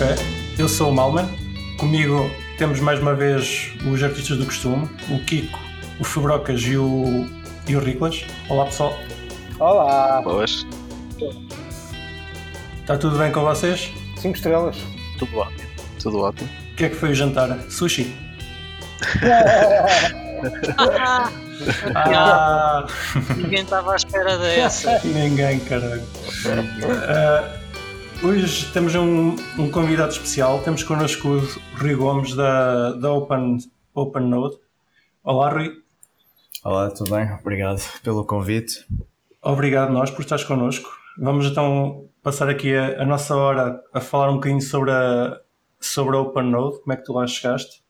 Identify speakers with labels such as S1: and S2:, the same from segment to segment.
S1: Café. Eu sou o Malman. Comigo temos mais uma vez os artistas do costume, o Kiko, o Febrocas e o, e o Riclas. Olá pessoal.
S2: Olá!
S3: Boas.
S1: Está tudo bem com vocês?
S2: Cinco estrelas.
S3: Tudo ótimo. Tudo ótimo.
S1: O que é que foi o jantar? Sushi? Ah,
S4: Ninguém estava à espera dessa.
S1: ninguém, caralho. Ah, hoje temos um, um convidado especial. Temos connosco o Rui Gomes da, da Open, Open Node. Olá, Rui.
S5: Olá, tudo bem? Obrigado pelo convite.
S1: Obrigado nós por estares connosco. Vamos então passar aqui a, a nossa hora a falar um bocadinho sobre a, sobre a OpenNode, como é que tu lá chegaste.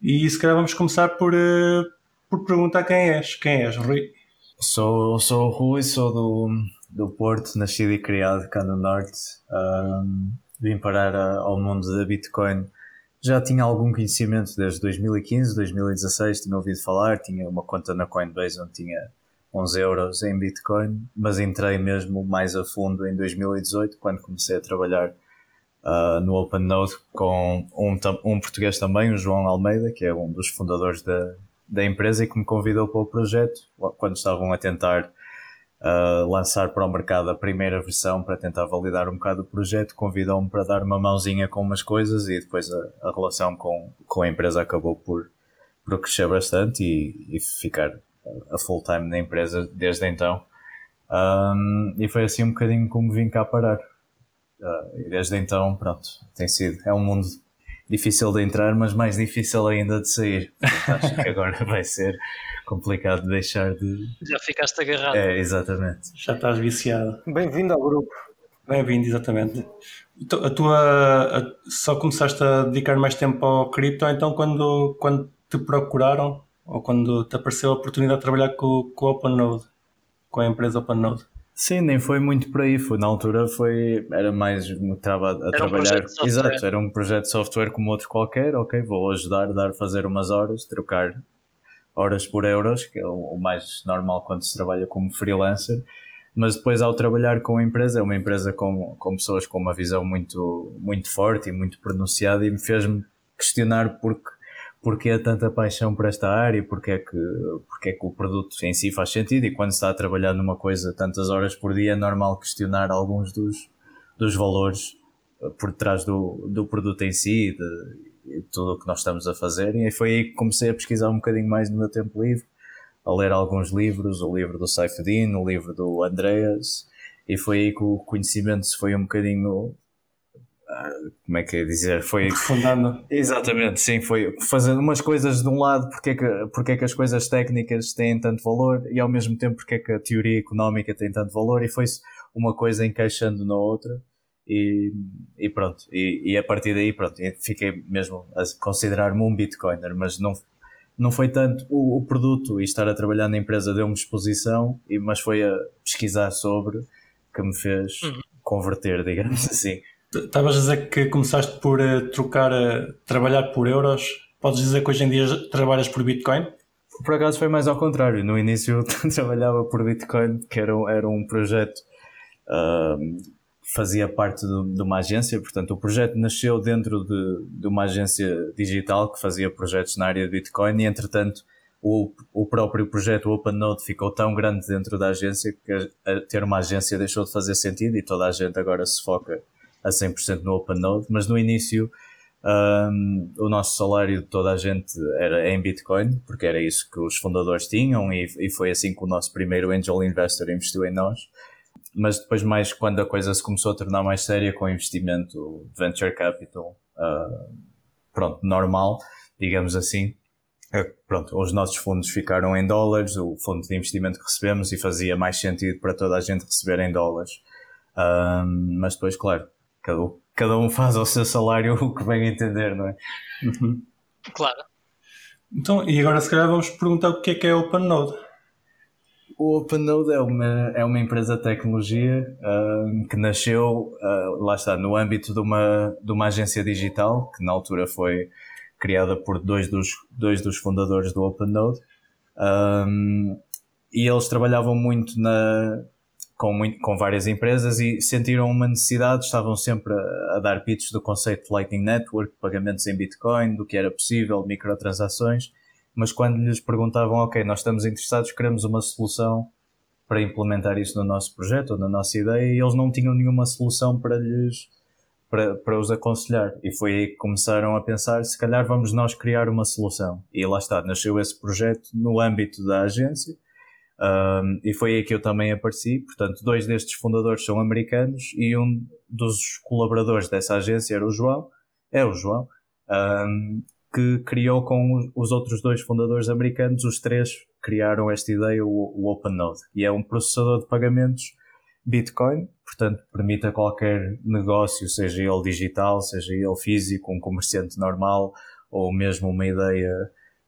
S1: E se calhar vamos começar por, eh, por perguntar quem és. Quem és, Rui?
S5: Sou, sou o Rui, sou do, do Porto, nascido e criado cá no Norte. Ahm, vim parar a- ao mundo da Bitcoin. Já tinha algum conhecimento desde 2015, 2016, tinha ouvido falar, tinha uma conta na Coinbase onde tinha 11 euros em Bitcoin, mas entrei mesmo mais a fundo em 2018, quando comecei a trabalhar ah, no OpenNode com um, um português também, o João Almeida, que é um dos fundadores da, da empresa e que me convidou para o projeto quando estavam a tentar lançar para o mercado a primeira versão para tentar validar um bocado o projeto, convidou-me para dar uma mãozinha com umas coisas e depois a, a relação com, com a empresa acabou por, por crescer bastante e, e ficar a full time na empresa desde então. Um, e foi assim um bocadinho como vim cá parar. Ah, e desde então, pronto, tem sido. É um mundo difícil de entrar, mas mais difícil ainda de sair. Portanto, acho que agora vai ser complicado de deixar de.
S4: Já ficaste agarrado.
S5: É, exatamente.
S1: Já estás viciado.
S2: Bem-vindo ao grupo.
S1: Bem-vindo, exatamente. Então, A tua, a- só começaste a dedicar mais tempo ao cripto, então quando, quando te procuraram ou quando te apareceu a oportunidade de trabalhar com, com o OpenNode, com a empresa OpenNode?
S5: Sim, nem foi muito por aí. Foi, na altura foi, era mais, estava a
S4: um
S5: trabalhar.
S4: software.
S5: Exato, era um projeto de software como outro qualquer. Ok, vou ajudar, dar, fazer umas horas, trocar horas por euros, que é o, o mais normal quando se trabalha como freelancer. Mas depois, ao trabalhar com a empresa, é uma empresa com, com pessoas com uma visão muito, muito forte e muito pronunciada, e me fez-me questionar porque porque é tanta paixão por esta área, porque é, que, porque é que o produto em si faz sentido e quando se está a trabalhar numa coisa tantas horas por dia é normal questionar alguns dos, dos valores eh, por trás do, do produto em si e de, de tudo o que nós estamos a fazer. E foi aí que comecei a pesquisar um bocadinho mais no meu tempo livre, a ler alguns livros, o livro do Saifuddin, o livro do Andreas e foi aí que o conhecimento se foi um bocadinho como é que é dizer, foi
S1: Aprofundando.
S5: Exatamente, sim, foi fazendo umas coisas de um lado, porque é, que, porque é que as coisas técnicas têm tanto valor e ao mesmo tempo porque é que a teoria económica tem tanto valor e foi-se uma coisa encaixando na outra e, e pronto, e, e a partir daí pronto, fiquei mesmo a considerar-me um bitcoiner, mas não, não foi tanto o, o produto e estar a trabalhar na empresa deu-me exposição, e, mas foi a pesquisar sobre que me fez
S4: Uhum.
S5: converter, digamos assim.
S1: Estavas a dizer que começaste por eh, trocar, eh, trabalhar por euros. Podes dizer que hoje em dia trabalhas por Bitcoin?
S5: Por acaso foi mais ao contrário. No início eu trabalhava por Bitcoin, que era, era um projeto que fazia parte do- de uma agência. Portanto, o projeto nasceu dentro de, de uma agência digital que fazia projetos na área de Bitcoin e, entretanto, o, o próprio projeto OpenNode ficou tão grande dentro da agência que a- a ter uma agência deixou de fazer sentido e toda a gente agora se foca a 100% no OpenNode. Mas no início um, o nosso salário de toda a gente era em Bitcoin, porque era isso que os fundadores tinham e, e foi assim que o nosso primeiro angel investor investiu em nós. Mas depois mais quando a coisa se começou a tornar mais séria com investimento venture capital, uh, pronto, normal, digamos assim, eh, pronto, os nossos fundos ficaram em dólares, o fundo de investimento que recebemos e fazia mais sentido para toda a gente receber em dólares. Um, mas depois, claro, cada, um- cada um faz ao seu salário o que bem entender, não é?
S4: Claro.
S1: Então, e agora se calhar vamos perguntar o que é que é OpenNode.
S5: O OpenNode é uma, é uma empresa de tecnologia ahm, que nasceu, ah, lá está, no âmbito de uma, de uma agência digital, que na altura foi criada por dois dos, dois dos fundadores do OpenNode. Ahm, e eles trabalhavam muito na, com, muito, com várias empresas e sentiram uma necessidade, estavam sempre a, a, dar pitches do conceito de Lightning Network, pagamentos em Bitcoin, do que era possível, microtransações, mas quando lhes perguntavam, ok, nós estamos interessados, queremos uma solução para implementar isso no nosso projeto ou na nossa ideia, e eles não tinham nenhuma solução para lhes para, para os aconselhar. E foi aí que começaram a pensar, se calhar vamos nós criar uma solução. E lá está, nasceu esse projeto no âmbito da agência, um, e foi aí que eu também apareci. Portanto, dois destes fundadores são americanos e um dos colaboradores dessa agência era o João, é o João, um, que criou com os outros dois fundadores americanos, os três criaram esta ideia, o, o OpenNode. E é um processador de pagamentos Bitcoin, portanto, permite a qualquer negócio, seja ele digital, seja ele físico, um comerciante normal ou mesmo uma ideia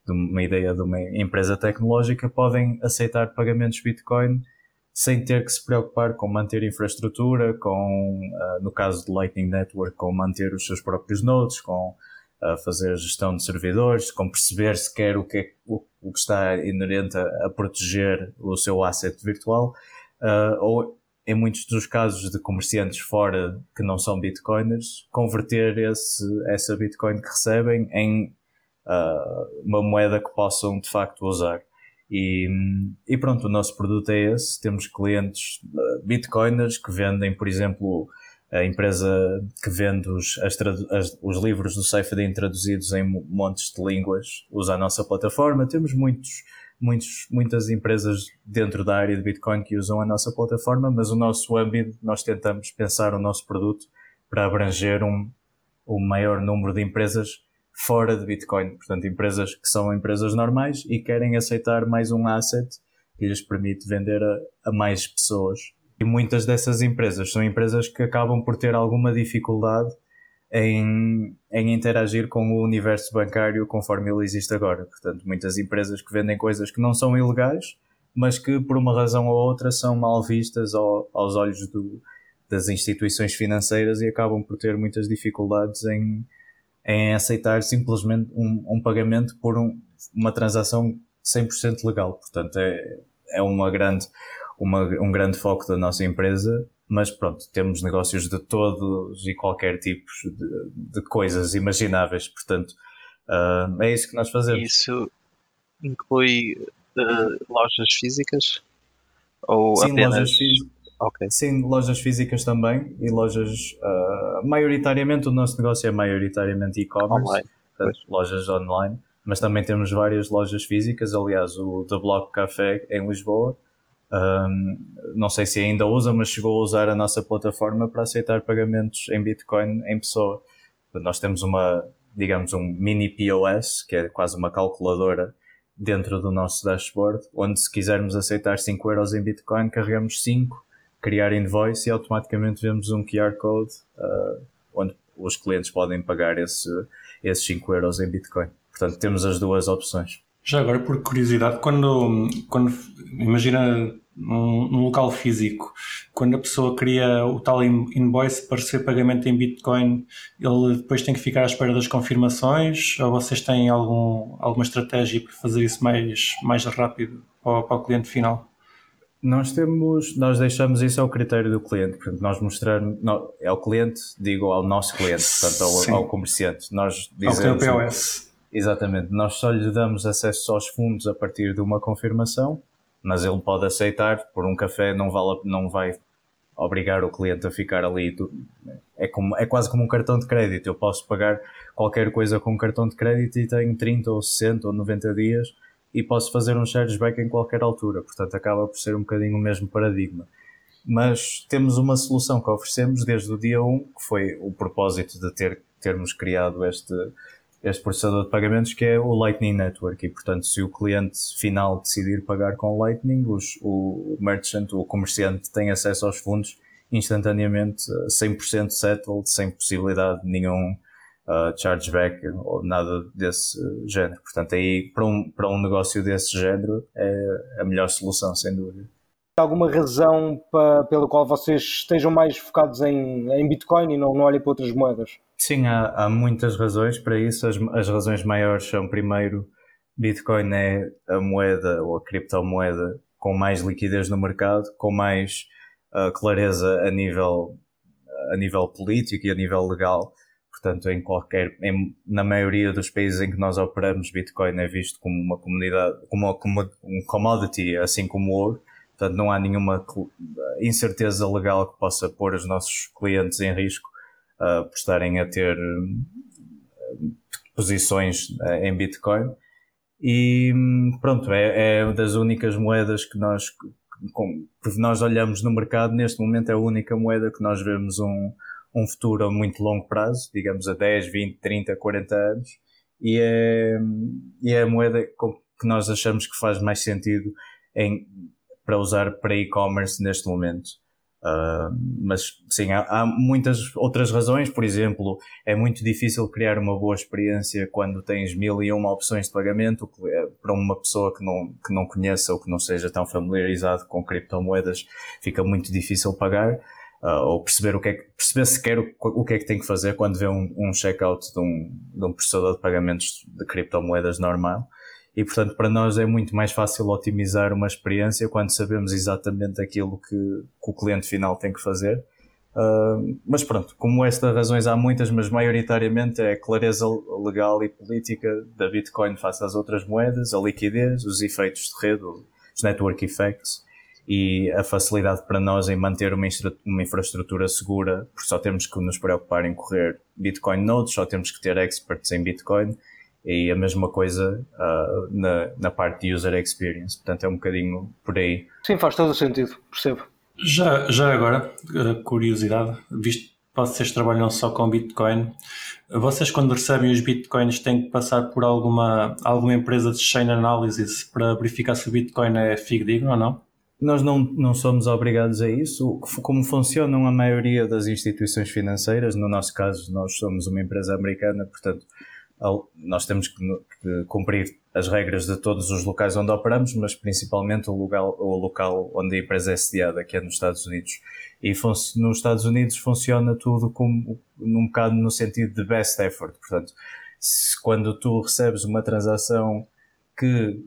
S5: de uma ideia de uma empresa tecnológica podem aceitar pagamentos Bitcoin sem ter que se preocupar com manter infraestrutura, com, uh, no caso do Lightning Network, com manter os seus próprios nodes, com uh, fazer gestão de servidores, com perceber sequer o que, é, o, o que está inerente a, a, proteger o seu asset virtual, uh, ou em muitos dos casos de comerciantes fora que não são bitcoiners, converter esse, essa bitcoin que recebem em uh, uma moeda que possam de facto usar. E, e, pronto, o nosso produto é esse. Temos clientes uh, bitcoiners que vendem, por exemplo, a empresa que vende os, as, as, os livros do Safedin traduzidos em montes de línguas usa a nossa plataforma. Temos muitos, muitos, muitas empresas dentro da área de Bitcoin que usam a nossa plataforma, mas o nosso âmbito, nós tentamos pensar o nosso produto para abranger um, um maior número de empresas fora de Bitcoin. Portanto, empresas que são empresas normais e querem aceitar mais um asset que lhes permite vender a, a mais pessoas. E muitas dessas empresas são empresas que acabam por ter alguma dificuldade em, em interagir com o universo bancário conforme ele existe agora. Portanto, muitas empresas que vendem coisas que não são ilegais, mas que por uma razão ou outra são mal vistas ao, aos olhos do, das instituições financeiras e acabam por ter muitas dificuldades em, em aceitar simplesmente um, um pagamento por um, uma transação 100% legal. Portanto, é, é uma grande, uma, um grande foco da nossa empresa, mas pronto, temos negócios de todos e qualquer tipo de, de coisas imagináveis. Portanto, uh, é isso que nós fazemos.
S3: Isso inclui uh, lojas físicas? Ou
S5: Sim,
S3: apenas...
S5: lojas físicas
S3: Ok.
S5: Sim, lojas físicas também e lojas. Uh, maioritariamente, o nosso negócio é maioritariamente e-commerce,
S3: online.
S5: lojas online, mas também temos várias lojas físicas. Aliás, o The Block Café em Lisboa, um, não sei se ainda usa, mas chegou a usar a nossa plataforma para aceitar pagamentos em Bitcoin em pessoa. Nós temos uma, digamos, um mini POS, que é quase uma calculadora dentro do nosso dashboard, onde se quisermos aceitar 5 euros em Bitcoin, carregamos 5 criar invoice e automaticamente vemos um QR Code uh, onde os clientes podem pagar esse, esses 5 euros em Bitcoin. Portanto, temos as duas opções.
S1: Já agora, por curiosidade, quando, quando imagina num, num, local físico, quando a pessoa cria o tal invoice para receber pagamento em Bitcoin, ele depois tem que ficar à espera das confirmações ou vocês têm algum, alguma estratégia para fazer isso mais, mais rápido para, para o cliente final?
S5: Nós temos, nós deixamos isso ao critério do cliente, portanto, nós mostramos, não, é ao cliente, digo ao nosso cliente, portanto, ao, ao comerciante. Nós
S1: dizemos, ao POS.
S5: Exatamente, nós só lhe damos acesso aos fundos a partir de uma confirmação, mas ele pode aceitar, por um café não, vale, não vai obrigar o cliente a ficar ali. É, como, é quase como um cartão de crédito, eu posso pagar qualquer coisa com um cartão de crédito e tenho 30 ou 60 ou 90 dias e posso fazer um chargeback em qualquer altura, portanto acaba por ser um bocadinho o mesmo paradigma. Mas temos uma solução que oferecemos desde o dia 1, que foi o propósito de ter, termos criado este, este processador de pagamentos, que é o Lightning Network. E, portanto, se o cliente final decidir pagar com Lightning, os, o merchant, o comerciante, tem acesso aos fundos instantaneamente, 100% settled, sem possibilidade de nenhum uh, chargeback ou nada desse género. Portanto, aí para um, para um negócio desse género é a melhor solução, sem dúvida.
S2: Alguma razão para, pela qual vocês estejam mais focados em, em Bitcoin e não, não olhem para outras moedas?
S5: Sim, há, há muitas razões para isso. As, as razões maiores são, primeiro, Bitcoin é a moeda ou a criptomoeda com mais liquidez no mercado, com mais uh, clareza a nível, a nível político e a nível legal. Portanto, em qualquer, em, na maioria dos países em que nós operamos, Bitcoin é visto como uma comunidade, como, como um commodity, assim como ouro. Portanto, não há nenhuma incerteza legal que possa pôr os nossos clientes em risco uh, por estarem a ter uh, posições uh, em Bitcoin. E pronto, é, é das únicas moedas que nós, com, nós olhamos no mercado, neste momento é a única moeda que nós vemos um, um futuro a muito longo prazo, digamos a 10, 20, 30, 40 anos, e é, e é a moeda que nós achamos que faz mais sentido em, para usar para e-commerce neste momento. Uh, mas sim, há, há, muitas outras razões, por exemplo, é muito difícil criar uma boa experiência quando tens mil e uma opções de pagamento é, para uma pessoa que não, que não conheça ou que não seja tão familiarizado com criptomoedas, fica muito difícil pagar uh, ou perceber o que é que, perceber sequer o, o que é que tem que fazer quando vê um, um checkout de um, de um processador de pagamentos de criptomoedas normal. E portanto, para nós é muito mais fácil otimizar uma experiência quando sabemos exatamente aquilo que, que o cliente final tem que fazer. Uh, mas pronto, como estas razões há muitas, mas maioritariamente é a clareza legal e política da Bitcoin face às outras moedas, a liquidez, os efeitos de rede, os network effects e a facilidade para nós em manter uma, uma infraestrutura segura, porque só temos que nos preocupar em correr Bitcoin nodes, só temos que ter experts em Bitcoin e a mesma coisa uh, na, na parte de user experience. Portanto, é um bocadinho por aí.
S2: Sim, faz todo o sentido, percebo.
S1: Já, já agora, curiosidade, visto que vocês trabalham só com Bitcoin, vocês quando recebem os Bitcoins têm que passar por alguma, alguma empresa de chain analysis para verificar se o Bitcoin é fidedigno ou não?
S5: Nós não, não somos obrigados a isso. Como funcionam a maioria das instituições financeiras, no nosso caso, nós somos uma empresa americana, portanto, nós temos que, cumprir as regras de todos os locais onde operamos, mas principalmente o local, o local onde a empresa é sediada, que é nos Estados Unidos. E nos Estados Unidos funciona tudo como, num bocado no sentido de best effort. Portanto, se, quando tu recebes uma transação que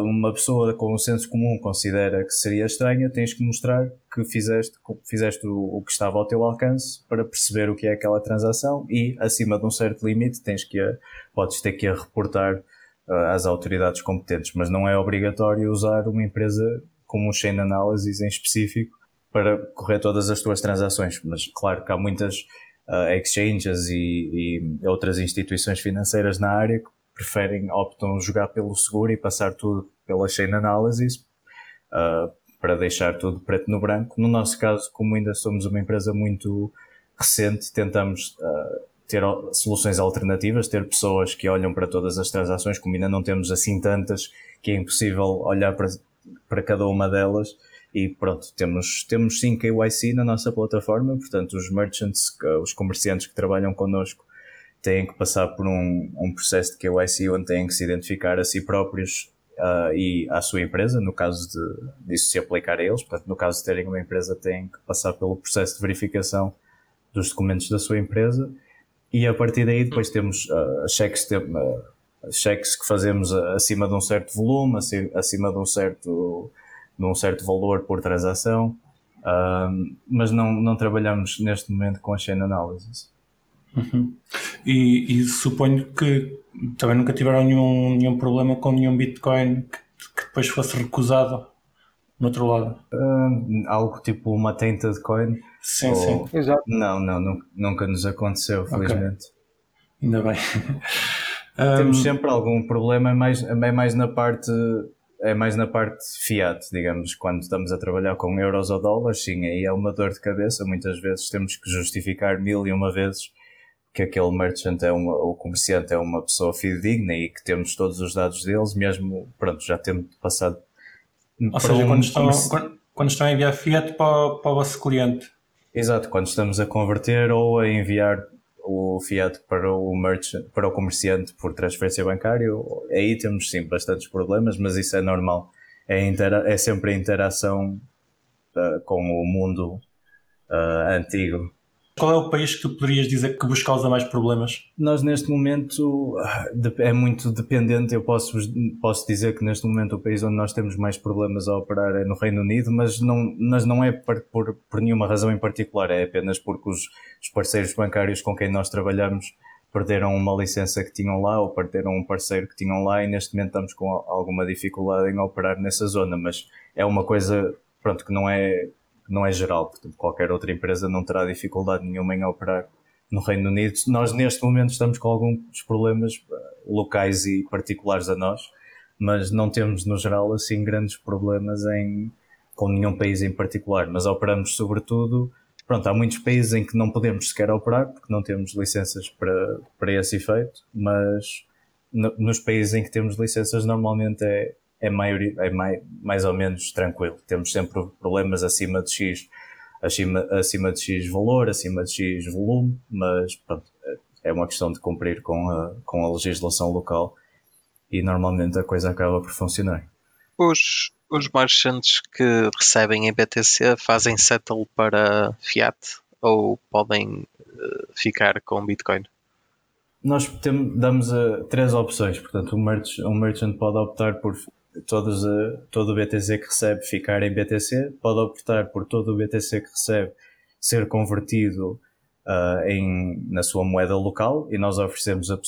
S5: uma pessoa com um senso comum considera que seria estranha, tens que mostrar que fizeste, fizeste o, o, que estava ao teu alcance para perceber o que é aquela transação e, acima de um certo limite, tens que a, podes ter que a reportar uh, às autoridades competentes, mas não é obrigatório usar uma empresa como um chain analysis em específico para correr todas as tuas transações, mas claro que há muitas uh, exchanges e, e outras instituições financeiras na área que preferem, optam jogar pelo seguro e passar tudo pela chain analysis uh, para deixar tudo preto no branco. No nosso caso, como ainda somos uma empresa muito recente, tentamos uh, ter soluções alternativas, ter pessoas que olham para todas as transações, como ainda não temos assim tantas, que é impossível olhar para, para cada uma delas. E pronto, temos, temos sim KYC na nossa plataforma, portanto, os merchants, os comerciantes que trabalham connosco têm que passar por um, um processo de KYC onde têm que se identificar a si próprios uh, e à sua empresa, no caso de, disso se aplicar a eles. Portanto, no caso de terem uma empresa, têm que passar pelo processo de verificação dos documentos da sua empresa e a partir daí depois temos uh, cheques, uh, cheques que fazemos acima de um certo volume, acima de um certo, de um certo valor por transação, uh, mas não, não trabalhamos neste momento com a chain analysis.
S1: Uhum. E, e, suponho que também nunca tiveram nenhum, nenhum problema com nenhum Bitcoin que, que depois fosse recusado no outro lado.
S5: Uh, algo tipo uma tainted coin?
S1: Sim, ou... sim.
S2: Exato.
S5: Não, não, nunca, nunca nos aconteceu, felizmente.
S1: Okay. Ainda bem.
S5: Temos um... sempre algum problema, é mais, é mais na parte é mais na parte fiat, digamos, quando estamos a trabalhar com euros ou dólares, sim, aí é uma dor de cabeça, muitas vezes temos que justificar mil e uma vezes que aquele merchant é uma, o comerciante é uma pessoa fidedigna e que temos todos os dados deles, mesmo, pronto, já temos passado.
S1: Ou seja, um, quando, estão, quando, quando, estão a enviar fiat para, para o vosso cliente.
S5: Exato, quando estamos a converter ou a enviar o fiat para o merchant, para o comerciante por transferência bancária, aí temos sim bastantes problemas, mas isso é normal. É, intera é sempre a interação uh, com o mundo uh, antigo
S1: qual é o país que tu poderias dizer que vos causa mais problemas?
S5: Nós neste momento é muito dependente. Eu posso, posso dizer que neste momento o país onde nós temos mais problemas a operar é no Reino Unido, mas não, mas não é por, por, por nenhuma razão em particular, é apenas porque os, os parceiros bancários com quem nós trabalhamos perderam uma licença que tinham lá ou perderam um parceiro que tinham lá e neste momento estamos com alguma dificuldade em operar nessa zona, mas é uma coisa pronto, que não é, não é geral, portanto qualquer outra empresa não terá dificuldade nenhuma em operar no Reino Unido. Nós neste momento estamos com alguns problemas eh, locais e particulares a nós, mas não temos no geral assim grandes problemas em, com nenhum país em particular, mas operamos sobretudo Pronto, há muitos países em que não podemos sequer operar porque não temos licenças para, para esse efeito, mas no, nos países em que temos licenças normalmente é, é, é mais, mais ou menos tranquilo. Temos sempre problemas acima de X, acima, acima de X valor, acima de X volume, mas pronto, é uma questão de cumprir com a, com a legislação local e normalmente a coisa acaba por funcionar.
S3: Os, os merchants que recebem em BTC fazem settle para fiat ou podem uh, ficar com Bitcoin?
S5: Nós temos, damos uh, três opções. Portanto, um merchant, um merchant pode optar por todos, uh, todo o BTC que recebe ficar em BTC, pode optar por todo o BTC que recebe ser convertido uh, em, na sua moeda local e nós oferecemos, a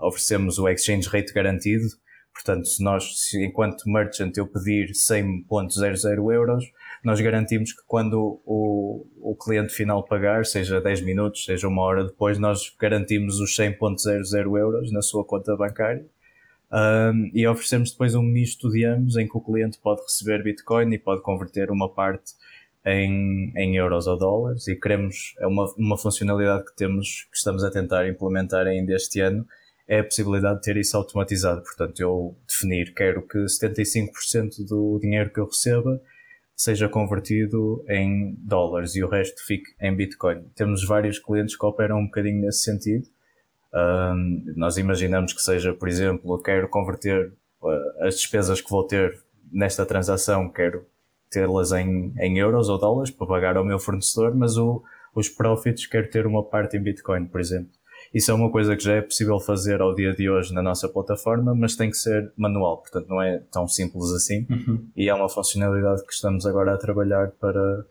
S5: oferecemos o exchange rate garantido Portanto, se nós, se enquanto merchant eu pedir 100.00 euros, nós garantimos que quando o, o cliente final pagar, seja 10 minutos, seja uma hora depois, nós garantimos os 100.00 euros na sua conta bancária. Um, e oferecemos depois um misto de ambos em que o cliente pode receber Bitcoin e pode converter uma parte em, em euros ou dólares e queremos, é uma, uma funcionalidade que temos, que estamos a tentar implementar ainda este ano, é a possibilidade de ter isso automatizado. Portanto, eu definir, quero que 75% do dinheiro que eu receba seja convertido em dólares e o resto fique em Bitcoin. Temos vários clientes que operam um bocadinho nesse sentido. Um, nós imaginamos que seja, por exemplo, eu quero converter uh, as despesas que vou ter nesta transação, quero tê-las em, em euros ou dólares para pagar ao meu fornecedor, mas o, os profits quero ter uma parte em Bitcoin, por exemplo. Isso é uma coisa que já é possível fazer ao dia de hoje na nossa plataforma, mas tem que ser manual, portanto não é tão simples assim. Uhum. E é uma funcionalidade que estamos agora a trabalhar para,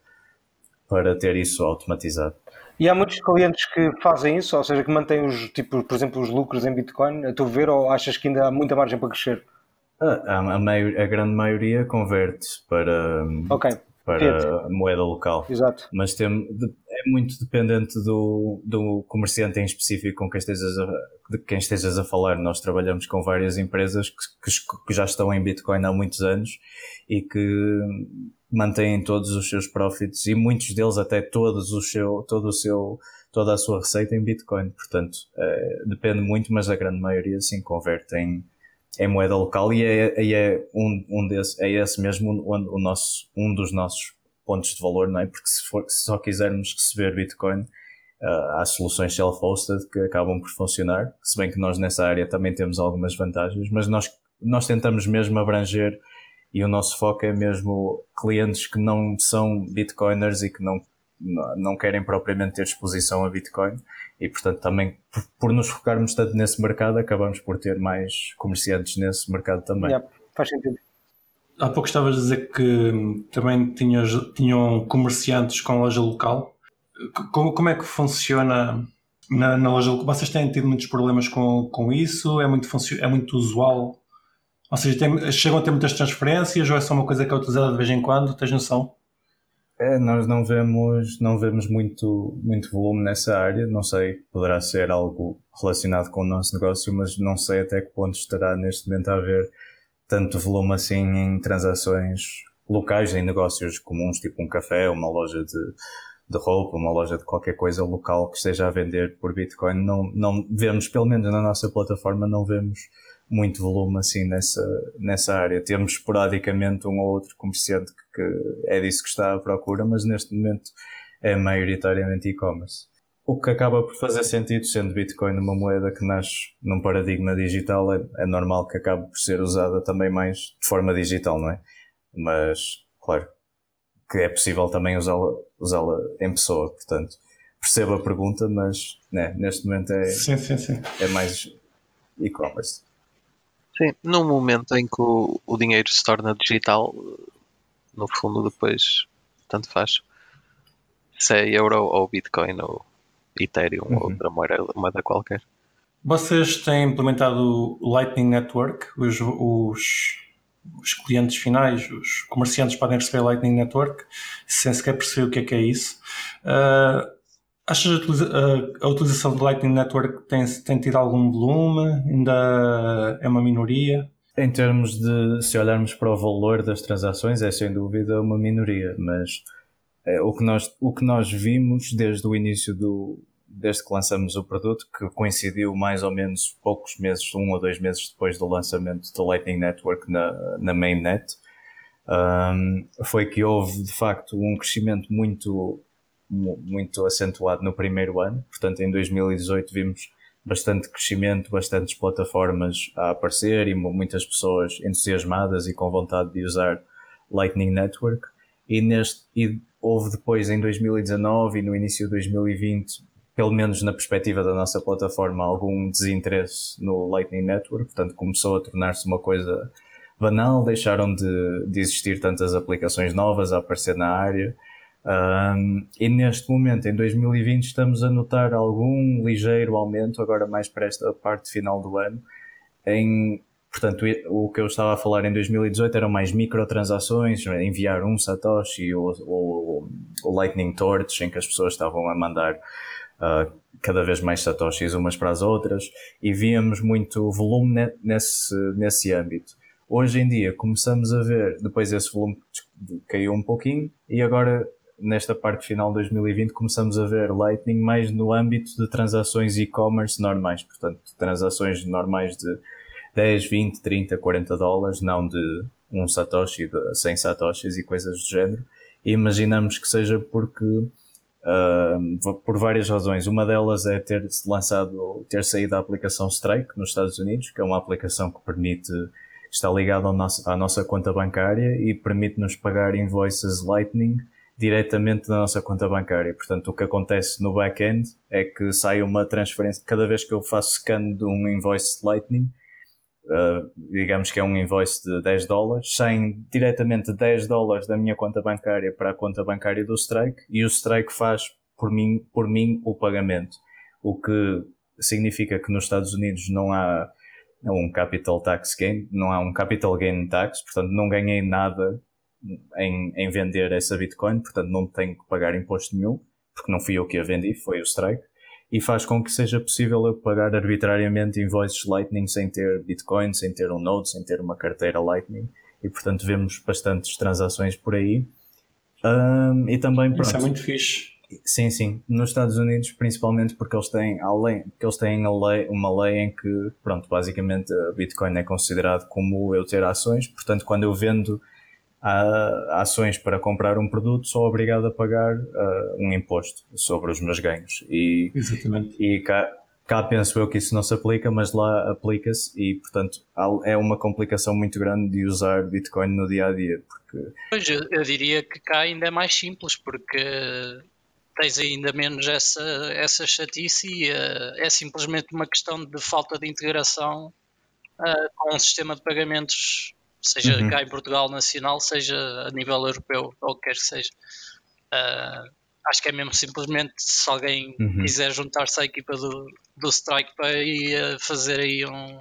S5: para ter isso automatizado.
S2: E há muitos clientes que fazem isso, ou seja, que mantêm os, tipo, por exemplo, os lucros em Bitcoin, a tu ver, ou achas que ainda há muita margem para crescer?
S5: A, a, a, a grande maioria converte para,
S2: okay
S5: para moeda local.
S2: Exato.
S5: Mas tem, é muito dependente do, do comerciante em específico com quem estejas a, de quem estejas a falar. Nós trabalhamos com várias empresas que, que, que já estão em Bitcoin há muitos anos e que mantêm todos os seus profits e muitos deles até todos o seu, todo o seu, toda a sua receita em Bitcoin. Portanto, é, depende muito, mas a grande maioria sim converte em, em moeda local e é, é um, um desse, é esse mesmo o, o nosso, um dos nossos pontos de valor, não é? Porque se, for, se só quisermos receber Bitcoin, uh, há soluções self-hosted que acabam por funcionar, se bem que nós nessa área também temos algumas vantagens, mas nós, nós tentamos mesmo abranger e o nosso foco é mesmo clientes que não são Bitcoiners e que não, não querem propriamente ter exposição a Bitcoin e portanto também por, por, nos focarmos tanto nesse mercado acabamos por ter mais comerciantes nesse mercado também.
S2: Yeah, faz sentido.
S1: Há pouco estavas a dizer que também tinhas, tinham comerciantes com loja local. Como, como é que funciona na, na loja local? Vocês têm tido muitos problemas com, com isso? É muito, é muito usual? Ou seja, tem, chegam a ter muitas transferências ou é só uma coisa que é utilizada de vez em quando? Tens noção?
S5: É, nós não vemos, não vemos muito, muito volume nessa área. Não sei, poderá ser algo relacionado com o nosso negócio, mas não sei até que ponto estará neste momento a haver tanto volume assim em transações locais, em negócios comuns, tipo um café, uma loja de, de roupa, uma loja de qualquer coisa local que esteja a vender por Bitcoin. Não, não vemos, pelo menos na nossa plataforma, não vemos muito volume assim nessa, nessa área. Temos esporadicamente um ou outro comerciante que, que é disso que está à procura, mas neste momento é maioritariamente e-commerce. O que acaba por fazer sentido, sendo Bitcoin uma moeda que nasce num paradigma digital, é, é normal que acabe por ser usada também mais de forma digital, não é? Mas, claro, que é possível também usá-la usá em pessoa. Portanto, percebo a pergunta, mas né, neste momento é,
S1: sim, sim, sim.
S5: é mais e-commerce.
S3: Sim, no momento em que o, o dinheiro se torna digital, no fundo depois tanto faz se é euro ou bitcoin ou ethereum uhum. ou outra moeda, qualquer.
S1: Vocês têm implementado o Lightning Network, os, os, os, clientes finais, os comerciantes podem receber Lightning Network, sem sequer perceber o que é que é isso. Uh, achas a, utilização do Lightning Network tem, tem tido algum volume? Ainda é uma minoria?
S5: Em termos de, se olharmos para o valor das transações, é sem dúvida uma minoria, mas é, o, que nós, o que nós vimos desde o início do, desde que lançamos o produto, que coincidiu mais ou menos poucos meses, um ou dois meses depois do lançamento do Lightning Network na, na mainnet, um, foi que houve de facto um crescimento muito, muito acentuado no primeiro ano. Portanto, em 2018 vimos bastante crescimento, bastantes plataformas a aparecer e muitas pessoas entusiasmadas e com vontade de usar Lightning Network. E, neste, e houve depois em 2019 e no início de 2020 pelo menos na perspectiva da nossa plataforma, algum desinteresse no Lightning Network, portanto começou a tornar-se uma coisa banal, deixaram de, de existir tantas aplicações novas a aparecer na área. Um, e neste momento, em 2020, estamos a notar algum ligeiro aumento, agora mais para esta parte final do ano, em Portanto, o que eu estava a falar em 2018 eram mais microtransações, enviar um Satoshi ou, ou Lightning Torch, em que as pessoas estavam a mandar uh, cada vez mais satoshis umas para as outras e víamos muito volume nesse, nesse âmbito. Hoje em dia começamos a ver, depois esse volume caiu um pouquinho e agora nesta parte final de 2020 começamos a ver Lightning mais no âmbito de transações e-commerce normais, portanto transações normais de 10, 20, 30, 40 dólares, não de um satoshi, de 100 satoshis e coisas do género. E imaginamos que seja porque uh, por várias razões. Uma delas é ter lançado, ter saído a aplicação Strike nos Estados Unidos, que é uma aplicação que permite está ligada nosso, à nossa conta bancária e permite-nos pagar invoices Lightning diretamente da nossa conta bancária. Portanto, o que acontece no back-end é que sai uma transferência, cada vez que eu faço scan de um invoice Lightning, uh, digamos que é um invoice de 10 dólares, saem diretamente 10 dólares da minha conta bancária para a conta bancária do Strike e o Strike faz por mim, por mim o pagamento. O que significa que nos Estados Unidos não há um capital tax gain, não há um capital gain tax, portanto não ganhei nada em, em vender essa Bitcoin, portanto não tenho que pagar imposto nenhum, porque não fui eu que a vendi, foi o Strike e faz com que seja possível eu pagar arbitrariamente invoices Lightning sem ter Bitcoin, sem ter um Node, sem ter uma carteira Lightning e portanto vemos bastantes transações por aí. Um, e também
S1: pronto, Isso é muito fixe.
S5: Sim, sim. Nos Estados Unidos, principalmente porque eles têm, além, porque eles têm lei, uma lei em que, pronto, basicamente a Bitcoin é considerado como eu ter ações, portanto, quando eu vendo há ações para comprar um produto, sou obrigado a pagar uh, um imposto sobre os meus ganhos.
S1: E, Exatamente.
S5: E cá, cá penso eu que isso não se aplica, mas lá aplica-se e, portanto, é uma complicação muito grande de usar Bitcoin no dia a dia. Porque...
S4: Pois, eu, eu diria que cá ainda é mais simples, porque tens ainda menos essa, essa chatice e uh, é simplesmente uma questão de falta de integração uh, com um sistema de pagamentos seja uhum. cá em Portugal nacional, seja a nível europeu, ou o que quer que seja. Uh, acho que é mesmo simplesmente se alguém uhum. quiser juntar-se à equipa do, do Strike para ir fazer aí um,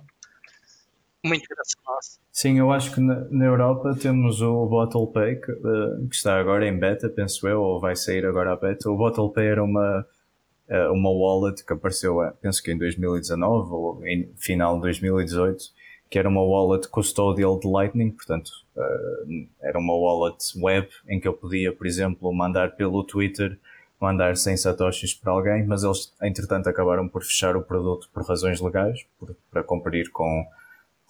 S4: uma integração nossa.
S5: Sim, eu acho que na, na Europa temos o Bottle Pay, que, uh, que, está agora em beta, penso eu, ou vai sair agora a beta. O Bottle Pay era uma, uh, uma wallet que apareceu, penso que em 2019 ou em final de 2018 que era uma wallet custodial de Lightning, portanto, uh, era uma wallet web em que eu podia, por exemplo, mandar pelo Twitter, mandar 100 satoshis para alguém, mas eles, entretanto, acabaram por fechar o produto por razões legais, por, para cumprir com,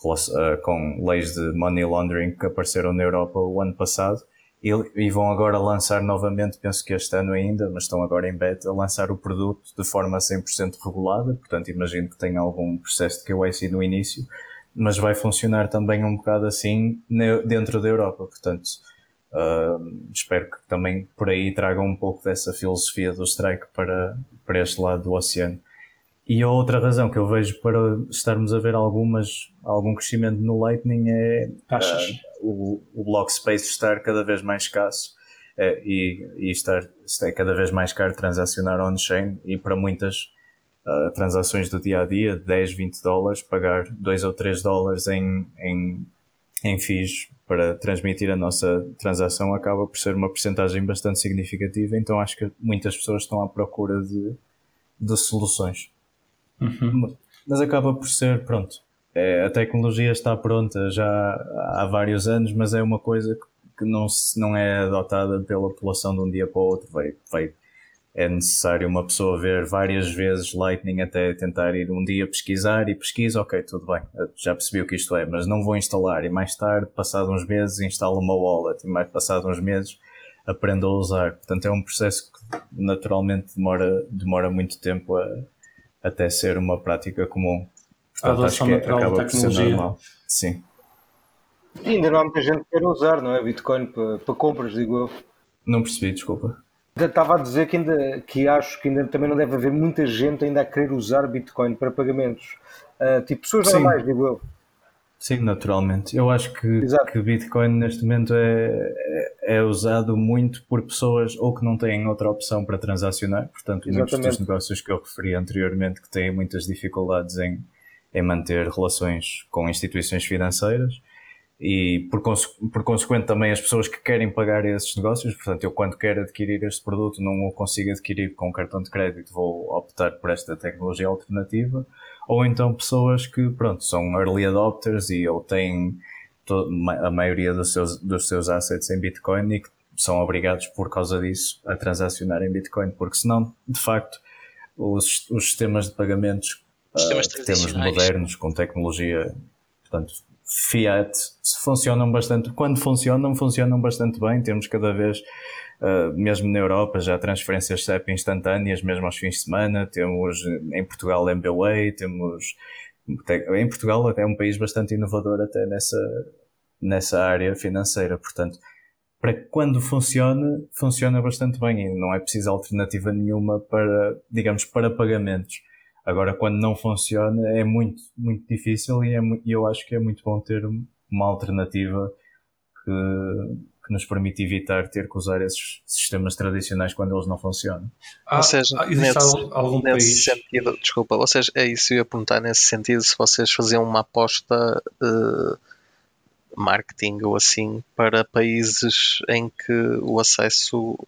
S5: uh, com leis de money laundering que apareceram na Europa o ano passado. E, e, vão agora lançar novamente, penso que este ano ainda, mas estão agora em beta, lançar o produto de forma 100% regulada, portanto imagino que tenha algum processo de KYC no início, mas vai funcionar também um bocado assim dentro da Europa. Portanto, Uh, espero que também por aí tragam um pouco dessa filosofia do strike para, para este lado do oceano. E a outra razão que eu vejo para estarmos a ver algumas, algum crescimento no Lightning é uh, o, o block space estar cada vez mais escasso uh, e, e estar, estar cada vez mais caro transacionar on-chain e para muitas uh, transações do dia a dia, 10, 20 dólares, pagar 2 ou 3 dólares em, em, em fees para transmitir a nossa transação acaba por ser uma porcentagem bastante significativa, então acho que muitas pessoas estão à procura de, de soluções. Uhum. Mas acaba por ser, pronto, é, a tecnologia está pronta já há vários anos, mas é uma coisa que, não, se, não é adotada pela população de um dia para o outro. Vai, vai é necessário uma pessoa ver várias vezes Lightning até tentar ir um dia pesquisar e pesquisa, ok, tudo bem, já percebi o que isto é, mas não vou instalar e mais tarde, passado uns meses, instalo uma wallet e mais passado uns meses aprendo a usar. Portanto, é um processo que naturalmente demora, demora muito tempo a, até ser uma prática comum. Portanto,
S1: a adoção é, natural da tecnologia.
S5: Sim.
S2: E ainda não há muita gente que queira usar, não é? Bitcoin para, para compras, digo eu.
S5: Não percebi, desculpa.
S2: Estava a dizer que, ainda, que acho que ainda também não deve haver muita gente ainda a querer usar Bitcoin para pagamentos. Uh, tipo pessoas Sim. normais, digo eu.
S5: Sim, naturalmente. Eu acho que, que Bitcoin neste momento é, é, é, usado muito por pessoas ou que não têm outra opção para transacionar, portanto, Exatamente. muitos dos negócios que eu referi anteriormente que têm muitas dificuldades em, em manter relações com instituições financeiras e por, por consequente também as pessoas que querem pagar esses negócios, portanto eu quando quero adquirir este produto não o consigo adquirir com cartão de crédito, vou optar por esta tecnologia alternativa, ou então pessoas que pronto, são early adopters e ou têm a maioria dos seus, dos seus assets em Bitcoin e que são obrigados por causa disso a transacionar em Bitcoin, porque senão, de facto, os, os sistemas de pagamentos
S4: sistemas uh, que temos
S5: modernos com tecnologia, portanto, Fiat funcionam bastante, quando funcionam, funcionam bastante bem. Temos cada vez, uh, mesmo na Europa, já transferências SEP instantâneas, mesmo aos fins de semana. Temos em Portugal MBWay, temos em Portugal até é um país bastante inovador até nessa, nessa área financeira. Portanto, para quando funciona, funciona bastante bem e não é preciso alternativa nenhuma para, digamos, para pagamentos. Agora, quando não funciona, é muito, muito difícil e, é, e eu acho que é muito bom ter uma alternativa que, que nos permite evitar ter que usar esses sistemas tradicionais quando eles não funcionam.
S3: Ah, ou seja, ah, nesse, algum nesse país? sentido, desculpa, ou seja, é isso que eu ia perguntar nesse sentido, se vocês faziam uma aposta uh, marketing ou assim para países em que o acesso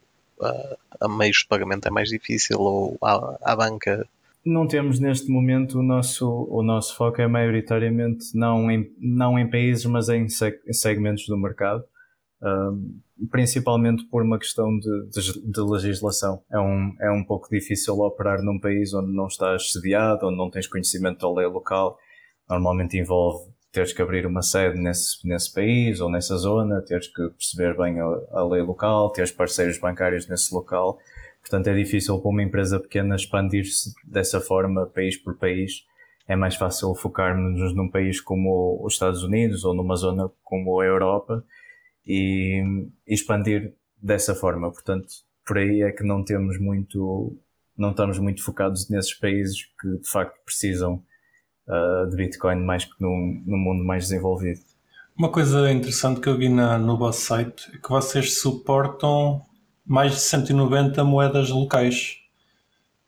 S3: a, a meios de pagamento é mais difícil ou à, à banca
S5: não temos neste momento o nosso, o nosso foco é maioritariamente não em, não em países, mas em segmentos do mercado, principalmente por uma questão de, de, de, legislação. É um, é um pouco difícil operar num país onde não estás sediado, onde não tens conhecimento da lei local. Normalmente envolve teres que abrir uma sede nesse, nesse país ou nessa zona, teres que perceber bem a, a lei local, teres parceiros bancários nesse local Portanto, é difícil para uma empresa pequena expandir-se dessa forma, país por país. É mais fácil focarmos num país como os Estados Unidos ou numa zona como a Europa e, expandir dessa forma. Portanto, por aí é que não temos muito, não estamos muito focados nesses países que de facto precisam uh, de Bitcoin mais que num, num mundo mais desenvolvido.
S1: Uma coisa interessante que eu vi na, no vosso site é que vocês suportam mais de 190 moedas locais,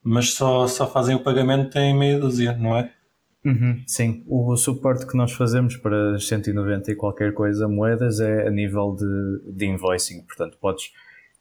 S1: mas só, só fazem o pagamento em meia dúzia, não é?
S5: Uhum, sim, o suporte que nós fazemos para 190 e qualquer coisa moedas é a nível de, de invoicing, portanto podes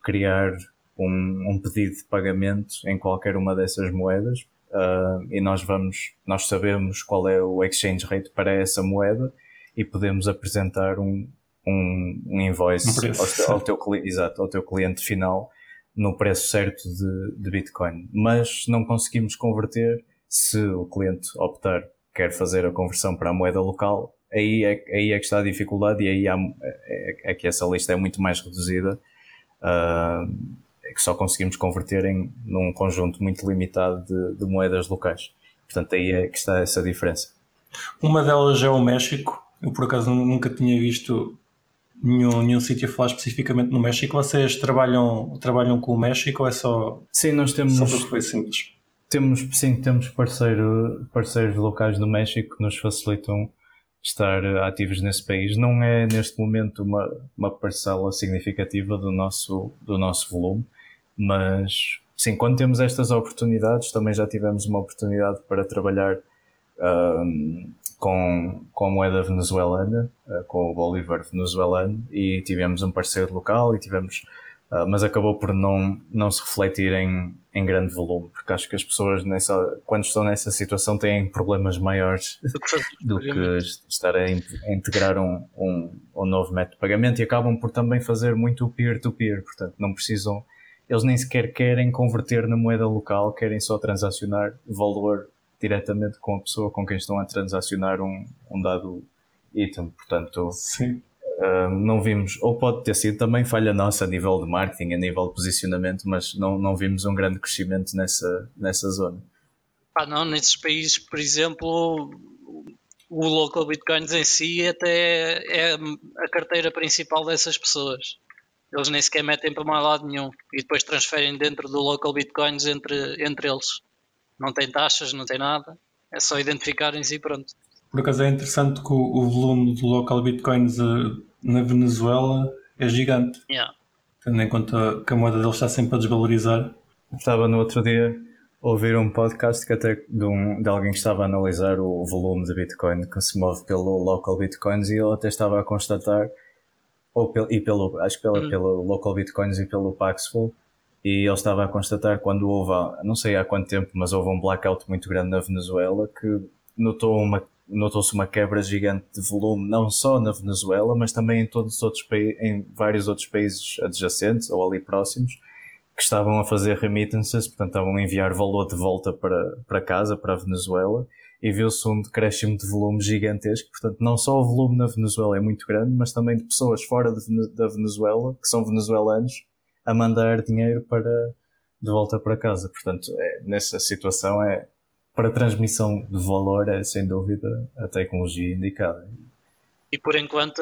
S5: criar um, um, pedido de pagamento em qualquer uma dessas moedas uh, e nós vamos, nós sabemos qual é o exchange rate para essa moeda e podemos apresentar um, um, um invoice um ao, ao, teu, exato, ao teu cliente final no preço certo de, de Bitcoin. Mas não conseguimos converter se o cliente optar quer fazer a conversão para a moeda local, aí é, aí é que está a dificuldade e aí há, é, é, que essa lista é muito mais reduzida. Uh, é que só conseguimos converter em num conjunto muito limitado de, de moedas locais. Portanto, aí é que está essa diferença.
S1: Uma delas é o México. Eu por acaso nunca tinha visto nenhum, nenhum sítio a falar especificamente no México. Vocês trabalham, trabalham com o México ou é só,
S5: Sim, nós temos,
S1: só simples?
S5: temos, sim, temos parceiro, parceiros locais do México que nos facilitam estar ativos nesse país. Não é neste momento uma, uma parcela significativa do nosso, do nosso volume, mas sim, quando temos estas oportunidades, também já tivemos uma oportunidade para trabalhar ahm, com, com a moeda venezuelana, ah, com o Bolívar venezuelano, e tivemos um parceiro local e tivemos. ah, mas acabou por não, não se refletir em, em grande volume, porque acho que as pessoas, nessa, quando estão nessa situação, têm problemas maiores
S4: Do que
S5: estar a in- a integrar um, um, um novo método de pagamento e acabam por também fazer muito peer-to-peer, portanto não precisam, eles nem sequer querem converter na moeda local, querem só transacionar valor diretamente com a pessoa com quem estão a transacionar um, um dado item, portanto
S1: Sim.
S5: ah, não vimos, ou pode ter sido também falha nossa a nível de marketing, a nível de posicionamento, mas não, não vimos um grande crescimento nessa, nessa zona.
S4: Pá, não, nesses países, por exemplo, o local bitcoins em si até é a carteira principal dessas pessoas. Eles nem sequer metem para mais lado nenhum e depois transferem dentro do local bitcoins entre, entre eles. Não tem taxas, não tem nada. É só identificarem-se e pronto.
S1: Por acaso é interessante que o, o volume do local bitcoins eh, na Venezuela é gigante,
S4: Yeah.
S1: tendo em conta que a moeda deles está sempre a desvalorizar.
S5: Estava no outro dia a ouvir um podcast que até de, um, de alguém que estava a analisar o volume de Bitcoin que se move pelo local Bitcoins e ele até estava a constatar, ou pel, e pelo, acho que pela,
S4: Hum.
S5: pelo local Bitcoins e pelo Paxful, e ele estava a constatar quando houve, não sei há quanto tempo, mas houve um blackout muito grande na Venezuela que notou uma notou-se uma quebra gigante de volume, não só na Venezuela, mas também em todos os outros em vários outros países adjacentes ou ali próximos, que estavam a fazer remittances, portanto estavam a enviar valor de volta para, para casa, para a Venezuela, e viu-se um decréscimo de volume gigantesco. Portanto, não só o volume na Venezuela é muito grande, mas também de pessoas fora de da Venezuela, que são venezuelanos, a mandar dinheiro para, de volta para casa. Portanto, é, nessa situação é para transmissão de valor é sem dúvida a tecnologia indicada.
S4: E por enquanto,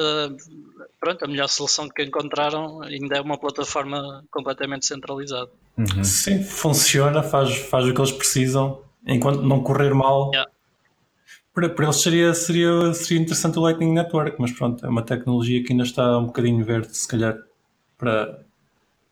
S4: pronto, a melhor solução que encontraram ainda é uma plataforma completamente centralizada.
S5: Uhum.
S1: Sim, funciona, faz, faz o que eles precisam, enquanto não correr mal.
S4: Yeah.
S1: Para, para eles seria, seria, seria interessante o Lightning Network, mas pronto, é uma tecnologia que ainda está um bocadinho verde, se calhar, para,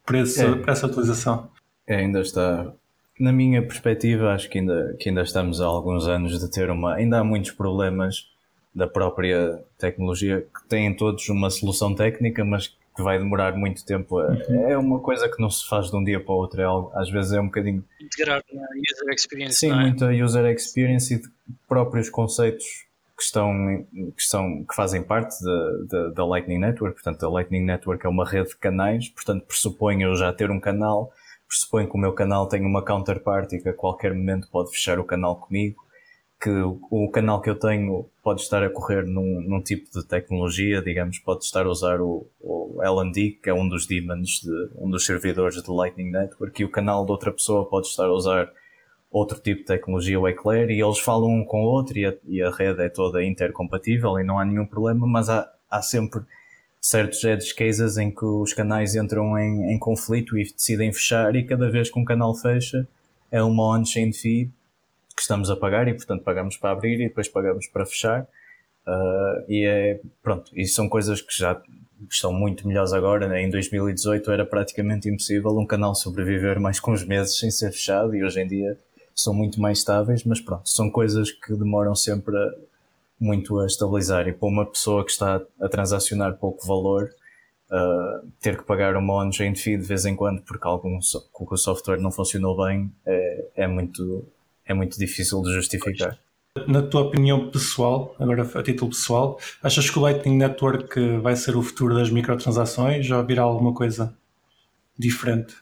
S1: para, esse,
S5: É.
S1: para essa utilização.
S5: É, ainda está. Na minha perspectiva, acho que ainda, que ainda estamos há alguns anos de ter uma. Ainda há muitos problemas da própria tecnologia que têm todos uma solução técnica, mas que vai demorar muito tempo. a- É uma coisa que não se faz de um dia para o outro. É algo, às vezes é um bocadinho
S4: Integrar na user experience,
S5: Sim,
S4: é?
S5: muita user experience e de próprios conceitos que estão que, que fazem parte da, da, Lightning Network. Portanto, a Lightning Network é uma rede de canais, portanto, pressupõe eu já ter um canal, pressupõe que o meu canal tem uma counterparty que a qualquer momento pode fechar o canal comigo, que o, canal que eu tenho pode estar a correr num, num tipo de tecnologia, digamos, pode estar a usar o, o LND, que é um dos daemons, de, um dos servidores de Lightning Network, e o canal de outra pessoa pode estar a usar outro tipo de tecnologia, o Eclair, e eles falam um com o outro e a, e a rede é toda intercompatível e não há nenhum problema, mas há, há sempre certos edge cases em que os canais entram em, em conflito e decidem fechar e cada vez que um canal fecha é uma on-chain fee que estamos a pagar e portanto pagamos para abrir e depois pagamos para fechar Uh, e é pronto, e são coisas que já estão muito melhores agora, né? em 2018 era praticamente impossível um canal sobreviver mais com uns meses sem ser fechado e hoje em dia são muito mais estáveis, mas pronto, são coisas que demoram sempre a- muito a estabilizar e para uma pessoa que está a transacionar pouco valor uh, ter que pagar uma on-chain fee de vez em quando porque algum so- o software não funcionou bem é, é muito é muito difícil de justificar.
S1: Na tua opinião pessoal, agora a título pessoal, achas que o Lightning Network vai ser o futuro das microtransações ou virá alguma coisa diferente?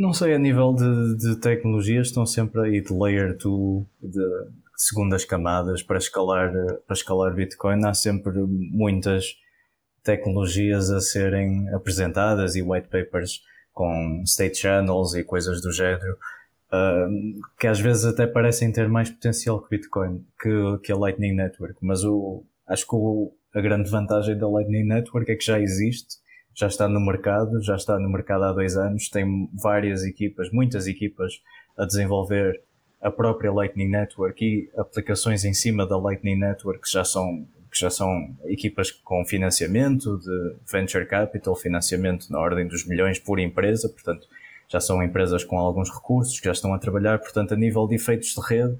S5: Não sei, a nível de, de tecnologias estão sempre aí de layer 2, de segundas camadas para escalar, para escalar Bitcoin. Há sempre muitas tecnologias a serem apresentadas e white papers com state channels e coisas do género ah, que às vezes até parecem ter mais potencial que Bitcoin, que, que a Lightning Network. Mas o, acho que o, a grande vantagem da Lightning Network é que já existe, já está no mercado, já está no mercado há dois anos, tem várias equipas, muitas equipas a desenvolver a própria Lightning Network e aplicações em cima da Lightning Network que já são que já são equipas com financiamento de venture capital, financiamento na ordem dos milhões por empresa, portanto já são empresas com alguns recursos que já estão a trabalhar, portanto a nível de efeitos de rede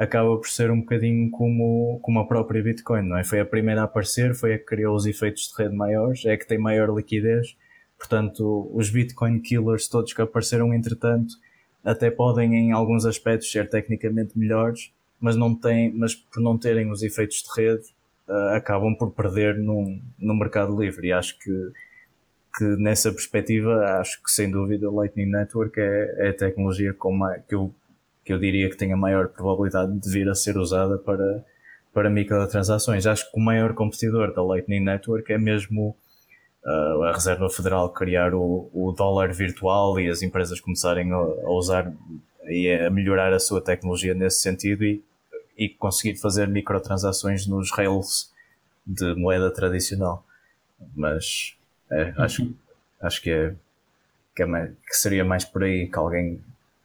S5: acaba por ser um bocadinho como, como a própria Bitcoin, não é? Foi a primeira a aparecer, foi a que criou os efeitos de rede maiores, é que tem maior liquidez, portanto os Bitcoin killers todos que apareceram entretanto até podem em alguns aspectos ser tecnicamente melhores, mas não têm, mas por não terem os efeitos de rede uh, acabam por perder no, no mercado livre e acho que que nessa perspectiva acho que sem dúvida a Lightning Network é, é a tecnologia com mais, que, eu, que eu diria que tem a maior probabilidade de vir a ser usada para, para microtransações. Acho que o maior competidor da Lightning Network é mesmo uh, a Reserva Federal criar o, o dólar virtual e as empresas começarem a, a usar e a melhorar a sua tecnologia nesse sentido e, e conseguir fazer microtransações nos rails de moeda tradicional. Mas é, acho, acho que, é, que, é mais, que, seria mais por aí que alguém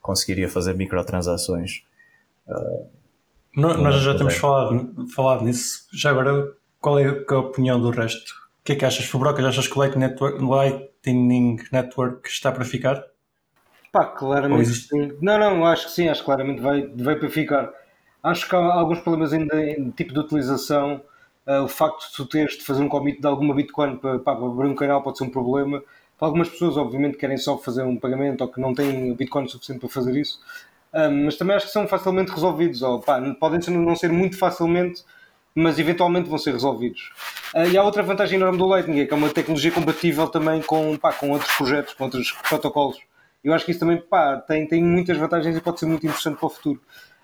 S5: conseguiria fazer microtransações. Uh,
S1: nós já temos falado, falado nisso. Já agora, qual é a opinião do resto? O que é que achas, Fubroca? Achas que o Lightning Network, Lightning Network está para ficar?
S2: Pá, claramente sim. Não, não, acho que sim, acho que claramente vai, vai para ficar. Acho que há alguns problemas ainda em tipo de utilização Uh, o facto de tu teres de fazer um commit de alguma Bitcoin para, para, abrir um canal pode ser um problema. Algumas pessoas, obviamente, querem só fazer um pagamento ou que não têm Bitcoin suficiente para fazer isso. Uh, mas também acho que são facilmente resolvidos. Ou, pá, podem não ser muito facilmente, mas eventualmente vão ser resolvidos. Uh, e há outra vantagem enorme do Lightning, é que é uma tecnologia compatível também com, pá, com outros projetos, com outros protocolos. Eu acho que isso também pá, tem, tem muitas vantagens e pode ser muito interessante para o futuro.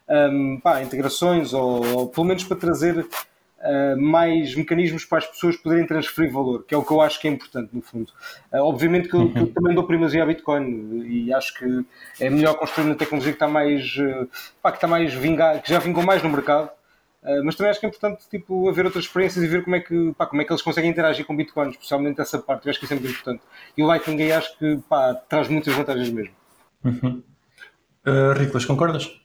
S2: Um, pá, integrações ou, ou, pelo menos para trazer uh, mais mecanismos para as pessoas poderem transferir valor, que é o que eu acho que é importante, no fundo. Uh, obviamente que eu, uhum. que eu, também dou primazia à Bitcoin e acho que é melhor construir uma tecnologia que está mais, uh, pá, que está mais que já vingou mais no mercado. Uh, mas também acho que é importante tipo, haver outras experiências e ver como é, que, pá, como é que eles conseguem interagir com Bitcoin, especialmente essa parte. Eu acho que isso é muito importante. E o Lightning aí acho que pá, traz muitas vantagens mesmo.
S1: Uhum. Uh, Riclas, concordas?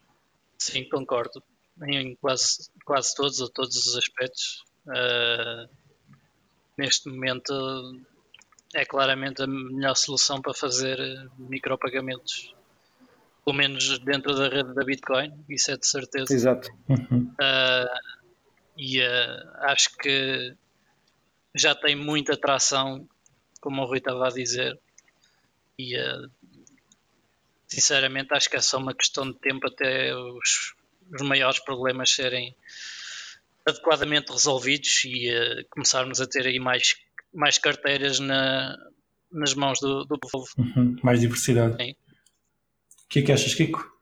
S4: Sim, concordo em quase, quase todos ou todos os aspectos. Uh, neste momento é claramente a melhor solução para fazer micropagamentos, pelo menos dentro da rede da Bitcoin, isso é de certeza.
S2: Exato.
S4: Uh, e uh, acho que já tem muita atração, como o Rui estava a dizer, e sinceramente acho que é só uma questão de tempo até os os maiores problemas serem adequadamente resolvidos e uh, começarmos a ter aí mais, mais carteiras na, nas mãos do, do povo.
S1: Uhum, mais diversidade. Sim. O que é que achas, Kiko?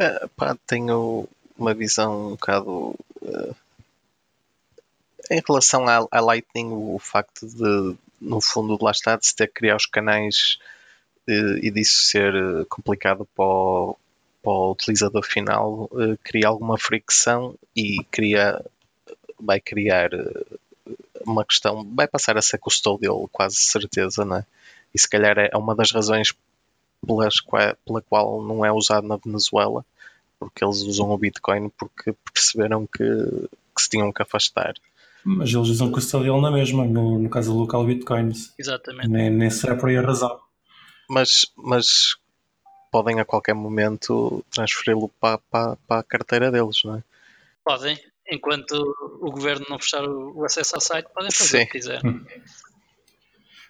S3: Uh, pá, tenho uma visão um bocado. Uh, em relação à, à, Lightning, o, facto de, no fundo, lá está, de se ter que criar os canais e disso ser complicado para o, para o utilizador final uh, cria alguma fricção e cria, vai criar uh, uma questão, vai passar a ser custodial, quase certeza, não é? E se calhar é uma das razões pelas, pela qual não é usado na Venezuela, porque eles usam o Bitcoin porque perceberam que, que se tinham que afastar.
S1: Mas eles usam custodial na mesma, no, no caso do local Bitcoins.
S4: Exatamente.
S1: Nem, nem será por aí a razão.
S3: Mas, mas podem a qualquer momento transferi-lo para, para, para, a carteira deles, não é?
S4: Podem, enquanto o governo não fechar o acesso ao site, podem fazer Sim. o que quiserem.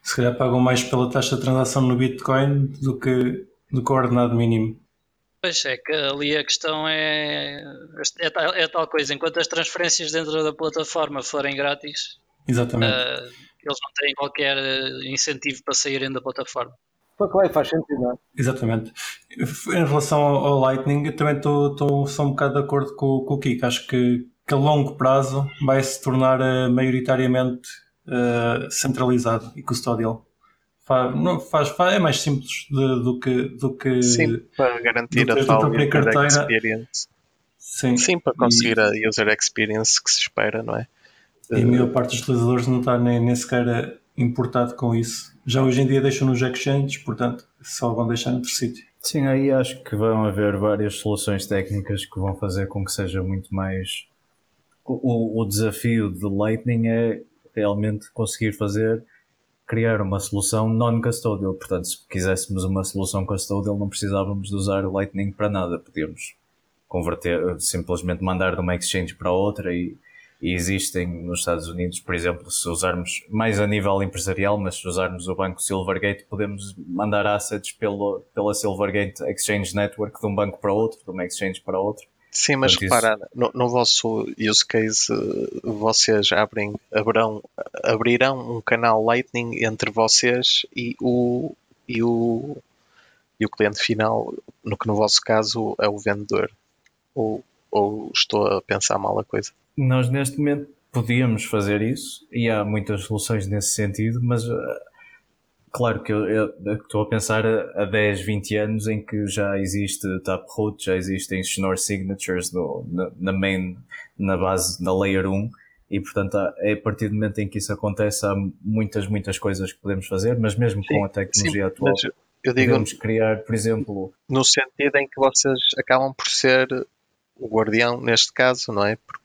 S1: Se calhar pagam mais pela taxa de transação no Bitcoin do que, do que o ordenado mínimo.
S4: Pois é, que ali a questão é, é, tal, é tal coisa, enquanto as transferências dentro da plataforma forem grátis,
S1: Exatamente. Uh,
S4: eles não têm qualquer incentivo para saírem da plataforma.
S2: Foi claro, faz sentido, não é?
S1: Exatamente. Em relação ao, Lightning, eu também estou só um bocado de acordo com, com o Kiko. Acho que, que a longo prazo vai se tornar uh, maioritariamente uh, centralizado e custodial. Faz, não, faz, faz, é mais simples de, do, que, do que.
S3: Sim, para garantir a tal user experience. Sim, Sim, para conseguir e... a user experience que se espera, não é?
S1: E a maior parte dos utilizadores não está nem, nem sequer importado com isso. Já hoje em dia deixam nos exchanges, portanto, só vão deixar noutro sítio.
S5: Sim, aí acho que vão haver várias soluções técnicas que vão fazer com que seja muito mais. O, o desafio de Lightning é realmente conseguir fazer, criar uma solução non-custodial. Portanto, se quiséssemos uma solução custodial, não precisávamos de usar o Lightning para nada. Podíamos converter, simplesmente mandar de uma exchange para outra e existem nos Estados Unidos, por exemplo, se usarmos mais a nível empresarial, mas se usarmos o banco Silvergate, podemos mandar assets pelo, pela Silvergate Exchange Network de um banco para outro, de uma exchange para outro.
S3: Sim, mas Portanto, repara, isso... no, no, vosso use case, vocês abrem, abrirão, abrirão um canal Lightning entre vocês e o, e o, e o cliente final, no que no vosso caso é o vendedor. Ou, ou estou a pensar mal a coisa?
S5: Nós neste momento podíamos fazer isso e há muitas soluções nesse sentido, mas uh, claro que eu, eu, estou a pensar a, a 10, 20 anos em que já existe Taproot, já existem Schnorr Signatures no, na, na, main, na base, na Layer 1 e portanto é a partir do momento em que isso acontece há muitas, muitas coisas que podemos fazer, mas mesmo sim, com a tecnologia sim, atual eu digo, podemos criar, por exemplo...
S3: No sentido em que vocês acabam por ser o guardião neste caso, não é? Porque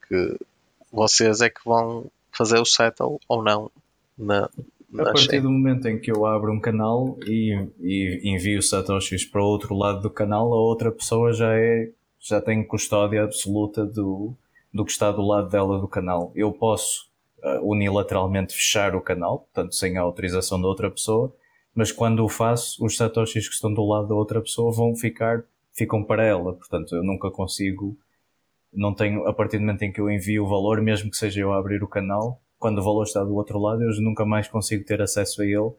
S3: vocês é que vão fazer o settle ou não na,
S5: na a partir do momento em que eu abro um canal e, e envio satoshis para o outro lado do canal, a outra pessoa já é já tem custódia absoluta do, do que está do lado dela do canal. Eu posso uh, unilateralmente fechar o canal, portanto sem a autorização da outra pessoa, mas quando o faço, os satoshis que estão do lado da outra pessoa vão ficar ficam para ela. Portanto, eu nunca consigo, não tenho, a partir do momento em que eu envio o valor, mesmo que seja eu a abrir o canal, quando o valor está do outro lado, eu nunca mais consigo ter acesso a ele,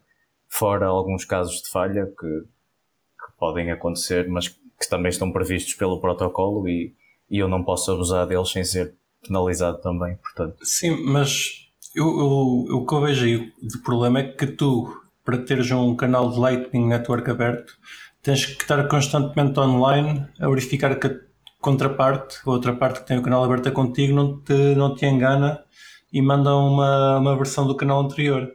S5: fora alguns casos de falha que, que podem acontecer, mas que também estão previstos pelo protocolo e, e eu não posso abusar deles sem ser penalizado também, portanto.
S1: Sim, mas eu, eu, o que eu vejo aí de problema é que tu, para teres um canal de Lightning Network aberto, tens que estar constantemente online a verificar que contraparte, a outra parte que tem o canal aberto contigo, não te, não te engana e manda uma, uma versão do canal anterior.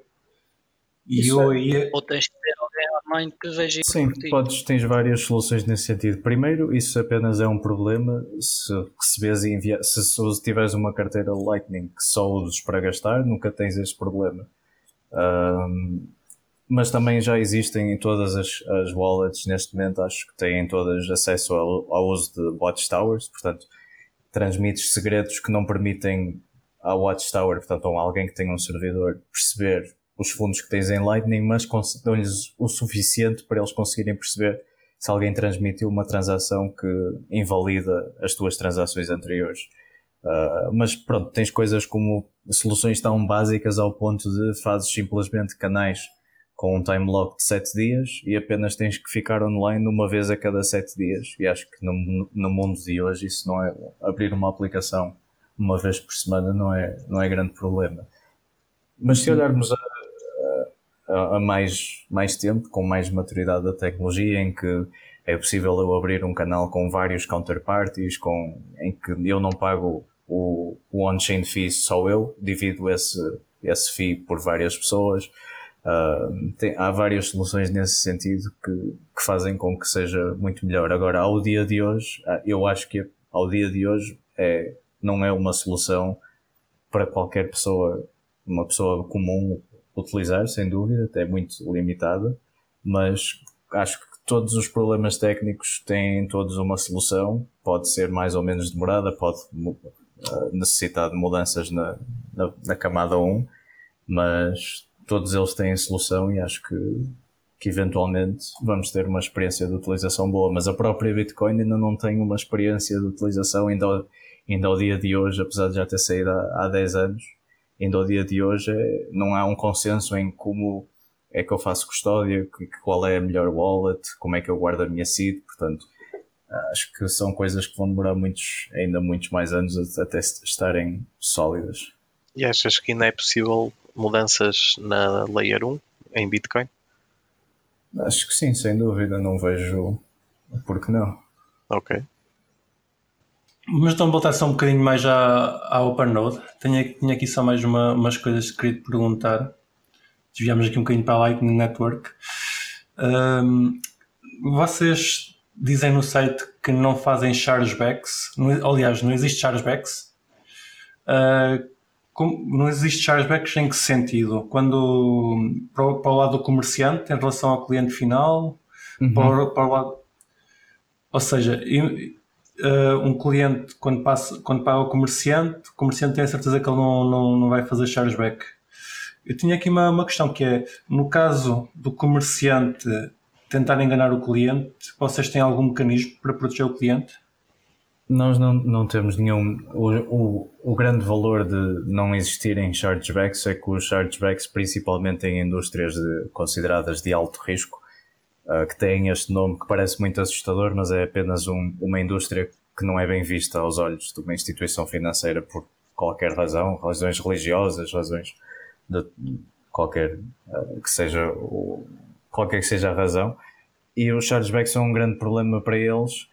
S4: E eu é. aí... Ou tens que ter alguém online que veja isso
S5: Sim, podes, tens várias soluções nesse sentido. Primeiro, isso apenas é um problema se recebes e enviar, se, se tiveres uma carteira Lightning que só uses para gastar, nunca tens esse problema. Um, mas também já existem em todas as, as wallets neste momento, acho que têm todas acesso ao, ao uso de watchtowers, portanto, transmites segredos que não permitem à watchtower, portanto, a alguém que tenha um servidor, perceber os fundos que tens em Lightning, mas dão-lhes o suficiente para eles conseguirem perceber se alguém transmitiu uma transação que invalida as tuas transações anteriores. Uh, mas pronto, tens coisas como soluções tão básicas ao ponto de fazes simplesmente canais com um time lock de 7 dias e apenas tens que ficar online uma vez a cada 7 dias. E acho que no, no mundo de hoje isso não é abrir uma aplicação uma vez por semana não é, não é grande problema. Mas se olharmos a, a, a, mais, mais tempo, com mais maturidade da tecnologia, em que é possível eu abrir um canal com vários counterparties, com, em que eu não pago o, o on-chain fee só eu, divido esse, esse fee por várias pessoas, Uh, tem, há várias soluções nesse sentido que, que, fazem com que seja muito melhor. Agora, ao dia de hoje, ah, eu acho que ao dia de hoje é, não é uma solução para qualquer pessoa, uma pessoa comum utilizar, sem dúvida, até muito limitada, mas acho que todos os problemas técnicos têm todos uma solução, pode ser mais ou menos demorada, pode uh, necessitar de mudanças na, na, na camada 1, mas todos eles têm solução e acho que, que eventualmente vamos ter uma experiência de utilização boa, mas a própria Bitcoin ainda não tem uma experiência de utilização ainda ao, ainda ao dia de hoje, apesar de já ter saído há, há 10 anos, ainda ao dia de hoje é, não há um consenso em como é que eu faço custódia, qual é a melhor wallet, como é que eu guardo a minha seed, portanto acho que são coisas que vão demorar muitos, ainda muitos mais anos até estarem sólidas.
S3: E achas que ainda é possível mudanças na Layer 1 em Bitcoin?
S5: Acho que sim, sem dúvida. Não vejo por que não.
S3: Ok.
S1: Mas então voltar só um bocadinho mais à, à OpenNode. Tenho, tenho aqui só mais uma, umas coisas que queria te perguntar. Desviamos aqui um bocadinho para a Lightning Network. Um, vocês dizem no site que não fazem chargebacks. aliás, não existe chargebacks. Uh, não existe chargebacks em que sentido? Quando para o, para o, lado do comerciante em relação ao cliente final, uhum. para, para, o lado. Ou seja, uh, um cliente quando, passa, quando paga o comerciante, o comerciante tem a certeza que ele não, não, não vai fazer chargeback. Eu tinha aqui uma, uma questão que é, no caso do comerciante tentar enganar o cliente, vocês têm algum mecanismo para proteger o cliente?
S5: Nós não, não temos nenhum. O, o, o grande valor de não existirem chargebacks é que os chargebacks, principalmente em indústrias de, consideradas de alto risco, uh, que têm este nome que parece muito assustador, mas é apenas um, uma indústria que não é bem vista aos olhos de uma instituição financeira por qualquer razão, razões religiosas, razões de qualquer uh, que seja o, qualquer que seja a razão. E os chargebacks são um grande problema para eles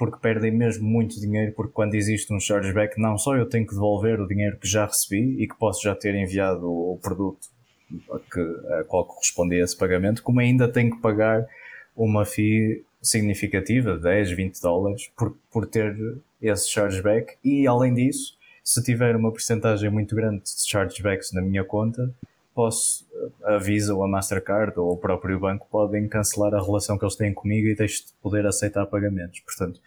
S5: porque perdem mesmo muito dinheiro, porque quando existe um chargeback, não só eu tenho que devolver o dinheiro que já recebi e que posso já ter enviado o produto a, qual correspondia esse pagamento, como ainda tenho que pagar uma fee significativa, 10, 20 dólares, por, por ter esse chargeback e além disso, se tiver uma porcentagem muito grande de chargebacks na minha conta, posso, a Visa ou a Mastercard ou o próprio banco podem cancelar a relação que eles têm comigo e deixo de poder aceitar pagamentos. Portanto,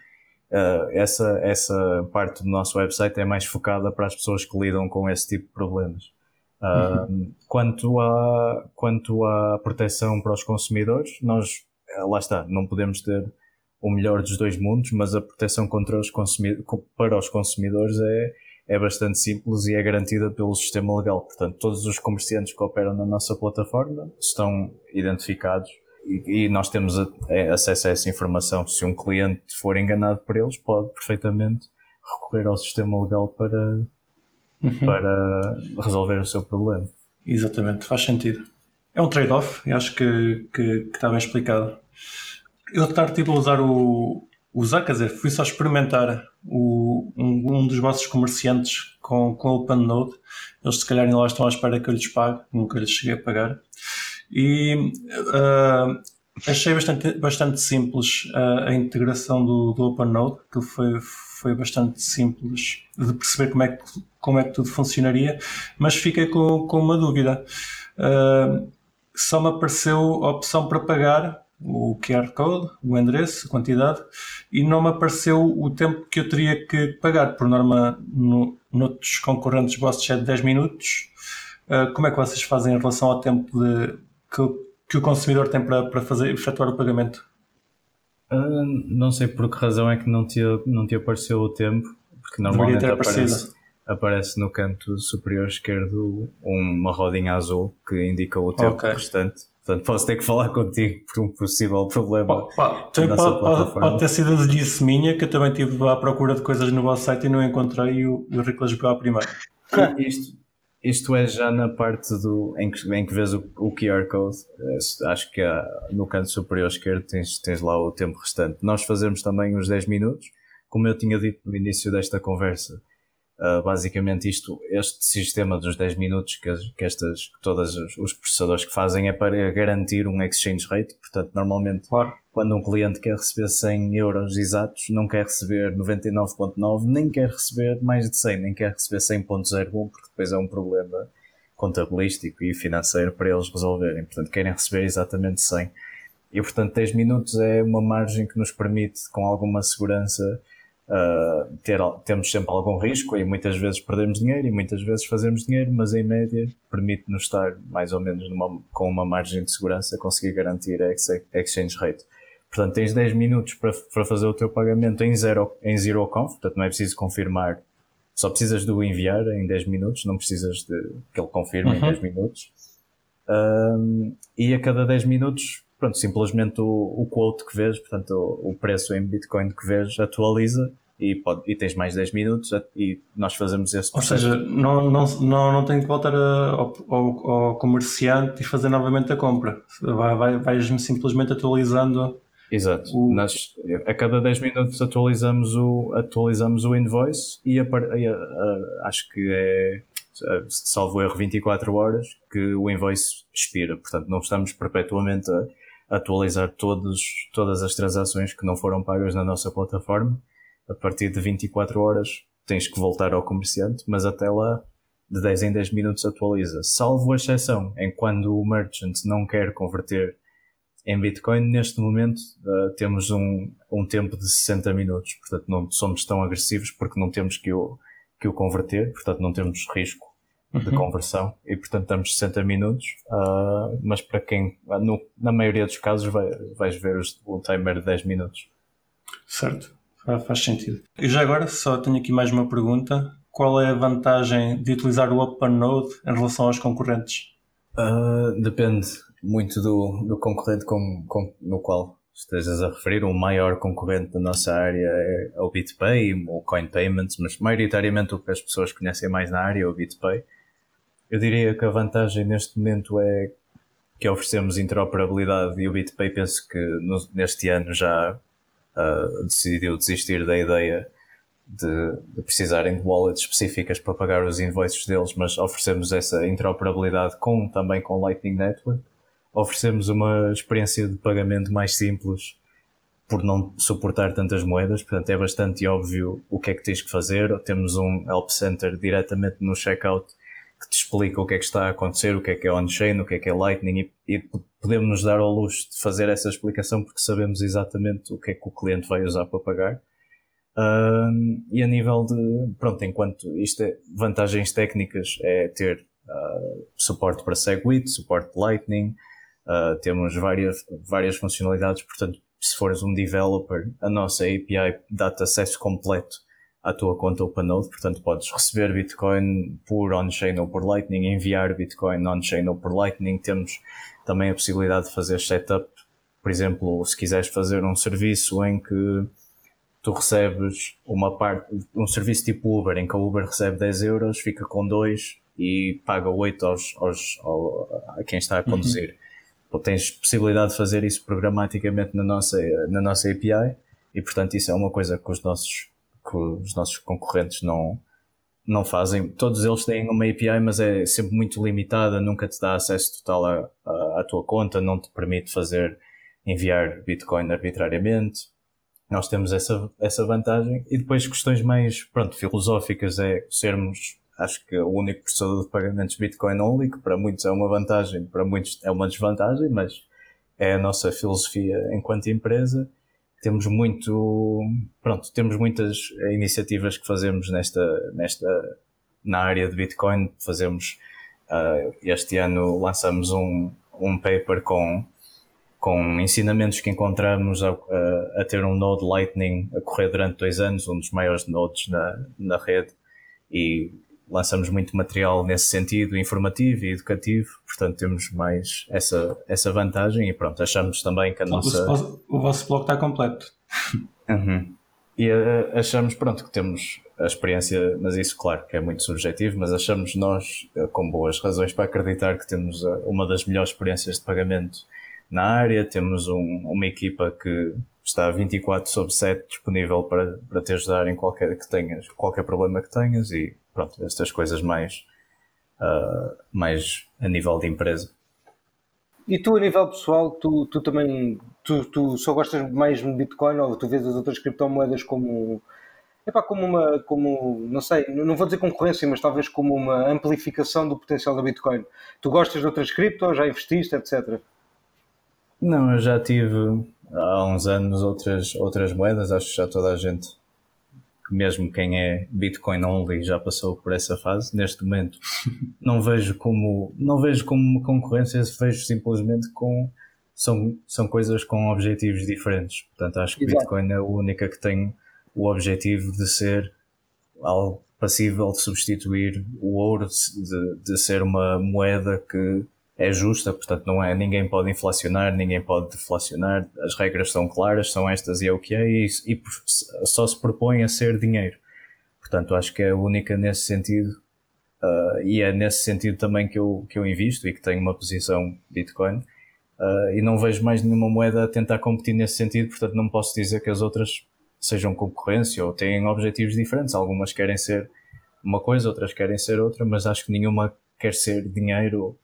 S5: uh, essa, essa parte do nosso website é mais focada para as pessoas que lidam com esse tipo de problemas. Uh, uhum. quanto, à, quanto à proteção para os consumidores, nós, eh, lá está, não podemos ter o melhor dos dois mundos, mas a proteção contra os para os consumidores é, é bastante simples e é garantida pelo sistema legal. Portanto, todos os comerciantes que operam na nossa plataforma estão identificados e, e nós temos a, é, acesso a essa informação. Se um cliente for enganado por eles, pode perfeitamente recorrer ao sistema legal para, uhum. para resolver o seu problema.
S1: Exatamente, faz sentido. É um trade-off acho que, que, que, está bem explicado. Eu estar tipo a usar o, usar, quer dizer, fui só experimentar o, um, um, dos vossos comerciantes com, com o OpenNode. Eles se calhar lá estão à espera que eu lhes pague, nunca lhes cheguei a pagar. E uh, achei bastante, bastante simples uh, a integração do, do OpenNode, que foi, foi bastante simples de perceber como é que, como é que tudo funcionaria, mas fiquei com, com uma dúvida. Uh, só me apareceu a opção para pagar o QR Code, o endereço, a quantidade, e não me apareceu o tempo que eu teria que pagar. Por norma, no, noutros concorrentes vossos é de 10 minutos. Uh, como é que vocês fazem em relação ao tempo de, que, que o consumidor tem para, para fazer, efetuar o pagamento?
S5: Uh, não sei por que razão é que não te, não te apareceu o tempo, porque normalmente aparece, aparece no canto superior esquerdo uma rodinha azul que indica o tempo okay. restante. Portanto, posso ter que falar contigo por um possível problema.
S1: Pá, pode, pode, ter sido a delícia minha, que eu também estive à procura de coisas no vosso site e não encontrei e o, o Ricolas jogou primeiro.
S5: Isto, isto é já na parte do, em, que, em que vês o, o QR Code. Eh, acho que há, no canto superior esquerdo tens, tens lá o tempo restante. Nós fazemos também uns 10 minutos. Como eu tinha dito no início desta conversa, Uh, basicamente isto, este sistema dos 10 minutos que, que estas, que todos os processadores que fazem é para garantir um exchange rate, portanto normalmente claro. quando um cliente quer receber 100 euros exatos, não quer receber 99.9, nem quer receber mais de 100, nem quer receber 100.01, porque depois é um problema contabilístico e financeiro para eles resolverem, portanto querem receber exatamente 100. E portanto 10 minutos é uma margem que nos permite com alguma segurança Uh, ter, temos sempre algum risco e muitas vezes perdemos dinheiro e muitas vezes fazemos dinheiro, mas em média permite-nos estar mais ou menos numa, com uma margem de segurança, conseguir garantir a exchange rate. Portanto, tens 10 minutos para, para fazer o teu pagamento em zero, em zero conf, portanto não é preciso confirmar, só precisas de o enviar em 10 minutos, não precisas de que ele confirme uhum. em 10 minutos. Um, e a cada 10 minutos pronto, simplesmente o, o quote que vês, portanto, o, o, preço em Bitcoin que vês atualiza e, pode, e tens mais 10 minutos e nós fazemos esse
S1: processo. Ou seja, não, não, não, não tenho que voltar a, ao, ao, ao, comerciante e fazer novamente a compra. Vai, vai, vais-me simplesmente atualizando
S5: Exato. O... Nós, a cada 10 minutos atualizamos o, atualizamos o invoice e a, a, acho que é, salvo erro, 24 horas que o invoice expira. Portanto, não estamos perpetuamente a atualizar todos, todas as transações que não foram pagas na nossa plataforma. A partir de 24 horas tens que voltar ao comerciante, mas até lá de 10 em 10 minutos atualiza. Salvo a exceção em quando o merchant não quer converter em Bitcoin, neste momento, uh, temos um, um tempo de 60 minutos. Portanto, não somos tão agressivos porque não temos que o, que o converter. Portanto, não temos risco de uhum. conversão. E, portanto, estamos 60 minutos. Uh, mas para quem, no, na maioria dos casos, vai, vais ver o timer de 10 minutos.
S1: Certo. Faz sentido. E já agora, só tenho aqui mais uma pergunta. Qual é a vantagem de utilizar o OpenNode em relação aos concorrentes?
S5: Uh, depende muito do, do concorrente com, com, no qual estejas a referir. O maior concorrente da nossa área é o BitPay, o Coin Payments, mas maioritariamente o que as pessoas conhecem mais na área é o BitPay. Eu diria que a vantagem neste momento é que oferecemos interoperabilidade e o BitPay penso que no, neste ano já uh, decidiu desistir da ideia de, de, precisarem de wallets específicas para pagar os invoices deles, mas oferecemos essa interoperabilidade com, também com Lightning Network oferecemos uma experiência de pagamento mais simples por não suportar tantas moedas, portanto é bastante óbvio o que é que tens que fazer. Temos um Help Center diretamente no checkout que te explica o que é que está a acontecer, o que é que é on-chain, o que é que é Lightning e, e podemos nos dar ao luxo de fazer essa explicação porque sabemos exatamente o que é que o cliente vai usar para pagar. E a nível de, pronto, enquanto isto é vantagens técnicas é ter uh, suporte para Segwit, suporte Lightning, Uh, temos várias, várias funcionalidades, portanto, se fores um developer, a nossa API dá-te acesso completo à tua conta OpenNode, portanto podes receber Bitcoin por on-chain ou por Lightning, enviar Bitcoin on-chain ou por Lightning. Temos também a possibilidade de fazer setup, por exemplo, se quiseres fazer um serviço em que tu recebes uma parte, um serviço tipo Uber, em que a Uber recebe 10 euros, fica com 2 e paga 8 aos, aos, ao, a quem está a conduzir. Uhum tens possibilidade de fazer isso programaticamente na nossa, na nossa API e portanto isso é uma coisa que os nossos, que os nossos concorrentes não, não fazem. Todos eles têm uma API, mas é sempre muito limitada, nunca te dá acesso total à, à, tua conta, não te permite fazer enviar Bitcoin arbitrariamente. Nós temos essa, essa vantagem. E depois questões mais, pronto, filosóficas é sermos acho que o único processador de pagamentos Bitcoin only, que para muitos é uma vantagem, para muitos é uma desvantagem, mas é a nossa filosofia enquanto empresa. Temos muito, pronto, temos muitas iniciativas que fazemos nesta, nesta, na área de Bitcoin. Fazemos, uh, este ano lançamos um, um paper com, com ensinamentos que encontramos a, a, a ter um node Lightning a correr durante dois anos, um dos maiores nodes na, na rede, e lançamos muito material nesse sentido, informativo e educativo, portanto temos mais essa, essa vantagem e pronto, achamos também que a nossa...
S1: O, vosso blog está completo.
S5: Uhum. E uh, achamos, pronto, que temos a experiência, mas isso claro que é muito subjetivo, mas achamos nós uh, com boas razões para acreditar que temos uh, uma das melhores experiências de pagamento na área, temos um, uma equipa que está 24 sobre 7 disponível para, para te ajudar em qualquer que tenhas, qualquer problema que tenhas e pronto, estas coisas mais, uh, mais a nível de empresa.
S2: E tu, a nível pessoal, tu, tu também tu, tu só gostas mais de Bitcoin ou tu vês as outras criptomoedas como, epá, como uma, como, não sei, não vou dizer concorrência, mas talvez como uma amplificação do potencial da Bitcoin. Tu gostas de outras criptos, já investiste, etc.
S5: Não, eu já tive há uns anos outras, outras moedas, acho que já toda a gente mesmo quem é Bitcoin only já passou por essa fase. Neste momento não vejo como não vejo como uma concorrência, vejo simplesmente com são, são coisas com objetivos diferentes. Portanto, acho que Exato. Bitcoin é a única que tem o objetivo de ser algo passível de substituir o ouro, de, de ser uma moeda que é justa, portanto não é, ninguém pode inflacionar, ninguém pode deflacionar, as regras são claras, são estas e é o que é, e, e só se propõe a ser dinheiro. Portanto, acho que é a única nesse sentido, uh, e é nesse sentido também que eu, que eu invisto e que tenho uma posição Bitcoin. Uh, e não vejo mais nenhuma moeda a tentar competir nesse sentido, portanto não posso dizer que as outras sejam concorrência ou têm objetivos diferentes. Algumas querem ser uma coisa, outras querem ser outra, mas acho que nenhuma quer ser dinheiro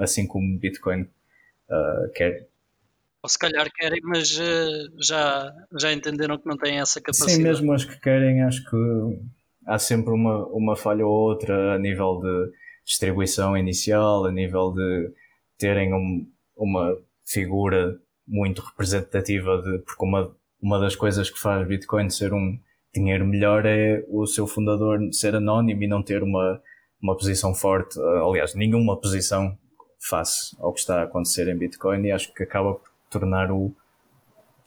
S5: assim como Bitcoin uh, quer.
S4: Ou se calhar querem, mas uh, já, já entenderam que não têm essa capacidade.
S5: Sim, mesmo as que querem, acho que há sempre uma, uma falha ou outra a nível de distribuição inicial, a nível de terem um, uma figura muito representativa de porque uma, uma das coisas que faz Bitcoin ser um dinheiro melhor é o seu fundador ser anónimo e não ter uma, uma posição forte, aliás, nenhuma posição face ao que está a acontecer em Bitcoin e acho que acaba por tornar o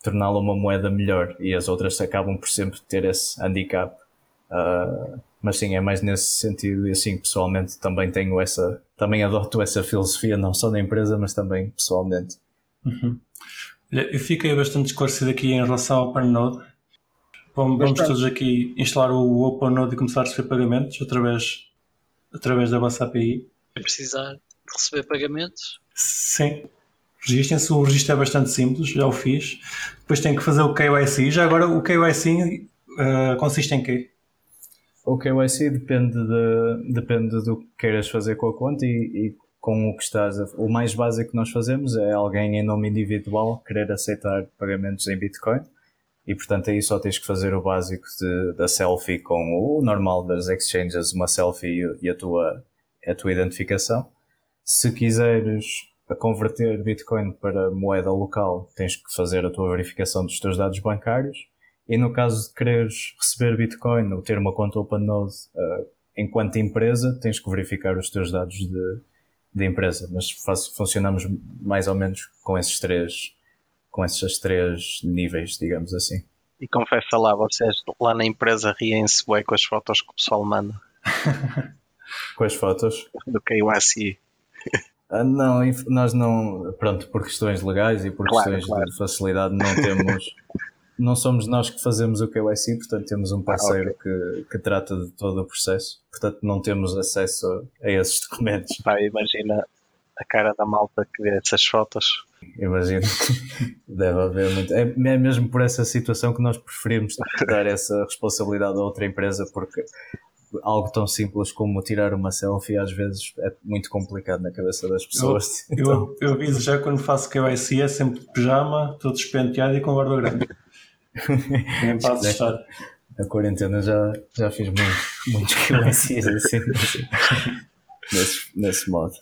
S5: torná-lo uma moeda melhor e as outras acabam por sempre ter esse handicap. Uh, mas sim, é mais nesse sentido e assim pessoalmente também tenho essa, também adoto essa filosofia não só na empresa mas também pessoalmente.
S1: Uhum. Eu fiquei bastante esclarecido aqui em relação ao OpenNode. Vamos, vamos todos aqui instalar o OpenNode e começar a receber pagamentos através, através da vossa API.
S4: Precisar receber pagamentos?
S1: Sim. Registrem-se, o registro é bastante simples, já o fiz. Depois tem que fazer o KYC. Já agora, o KYC uh, eh, consiste em quê?
S5: O KYC depende, de, depende do que queiras fazer com a conta e, e com o que estás a, O mais básico que nós fazemos é alguém em nome individual querer aceitar pagamentos em Bitcoin e portanto aí só tens que fazer o básico de, da selfie com o normal das exchanges, uma selfie e a tua, a tua identificação. Se quiseres converter Bitcoin para moeda local, tens que fazer a tua verificação dos teus dados bancários. E no caso de quereres receber Bitcoin ou ter uma conta OpenNode uh, enquanto empresa, tens que verificar os teus dados de, de empresa. Mas faz, funcionamos mais ou menos com esses três, com esses três níveis, digamos assim.
S3: E confessa lá, vocês lá na empresa riem-se com as fotos que o pessoal manda.
S5: com as fotos?
S3: Do KYC.
S5: Ah, não, nós não, pronto, por questões legais e por claro, questões claro. de facilidade não temos, não somos nós que fazemos o KYC, portanto temos um parceiro ah, okay. que, que trata de todo o processo, portanto não temos acesso a, a esses documentos.
S3: Pá, imagina a cara da malta que vê essas fotos.
S5: Imagino, deve haver muito. É, é mesmo por essa situação que nós preferimos dar essa responsabilidade a outra empresa, porque algo tão simples como tirar uma selfie às vezes é muito complicado na cabeça das pessoas.
S1: Eu, então... eu, eu aviso já quando faço KYC é sempre de pijama, todo despenteado e com guarda grande. Nem para assustar.
S5: Na quarentena já, já fiz muito, muitos KYCs assim, nesse, nesse modo.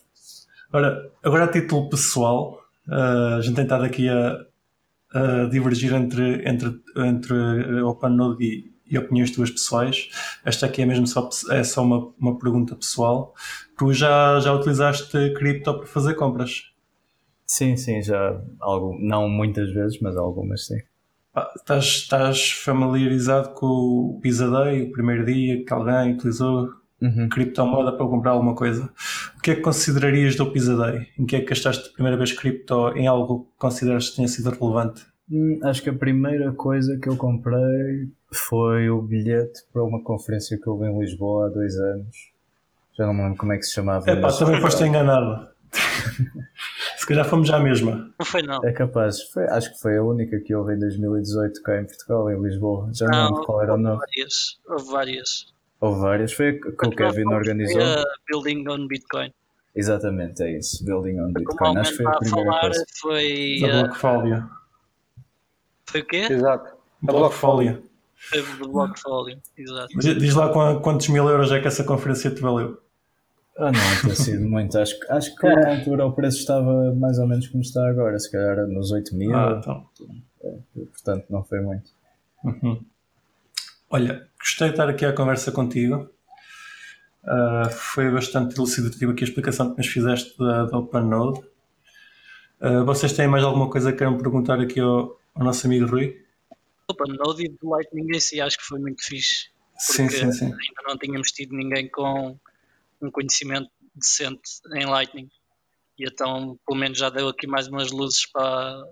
S1: Ora, agora a título pessoal, uh, a gente tem estado aqui a, a divergir entre, entre, entre OpenNode e, e opiniões tuas pessoais. Esta aqui é mesmo só, é só uma, uma pergunta pessoal. Tu já, já utilizaste cripto para fazer compras?
S5: Sim, sim, já algo, não muitas vezes, mas algumas sim.
S1: Ah, estás, estás familiarizado com o Pizza Day, o primeiro dia que alguém utilizou uhum. criptomoeda para comprar alguma coisa? O que é que considerarias do Pizza Day? Em que é que gastaste a primeira vez cripto em algo que consideras que tenha sido relevante?
S5: Hum, acho que a primeira coisa que eu comprei foi o bilhete para uma conferência que houve em Lisboa há dois anos. Já não me lembro como é que se chamava.
S1: É pá, também foste enganado. se calhar fomos já à mesma.
S4: Não foi não.
S5: É capaz. Foi, acho que foi a única que houve em 2018 cá em Portugal, em Lisboa. Já não, não lembro qual era o nome.
S4: Várias. Houve várias.
S5: Houve várias. Foi a que o Kevin organizou. Foi a
S4: Building on Bitcoin.
S5: Exatamente, é isso. Building on Bitcoin. Acho que foi a primeira
S4: falar
S5: coisa.
S4: Foi.
S1: Da Blockfolia.
S4: Foi o quê?
S2: Exato.
S1: A Blockfolia
S4: do Blockfolio, exato.
S1: Diz lá quantos mil euros é que essa conferência te valeu?
S5: Ah, não, tem sido muito. Acho, acho que na altura o preço estava mais ou menos como está agora, se calhar nos 8 mil.
S1: Ah, então.
S5: É, portanto, não foi muito.
S1: Uhum. Olha, gostei de estar aqui à conversa contigo. Uh, foi bastante elucidativo aqui a explicação que nos fizeste da, da OpenNode. Uh, vocês têm mais alguma coisa que queiram perguntar aqui ao, ao nosso amigo Rui?
S4: OpenNode e do Lightning em si acho que foi muito fixe.
S1: Porque sim, sim, sim.
S4: ainda não tínhamos tido ninguém com um conhecimento decente em Lightning. E então, pelo menos, já deu aqui mais umas luzes para,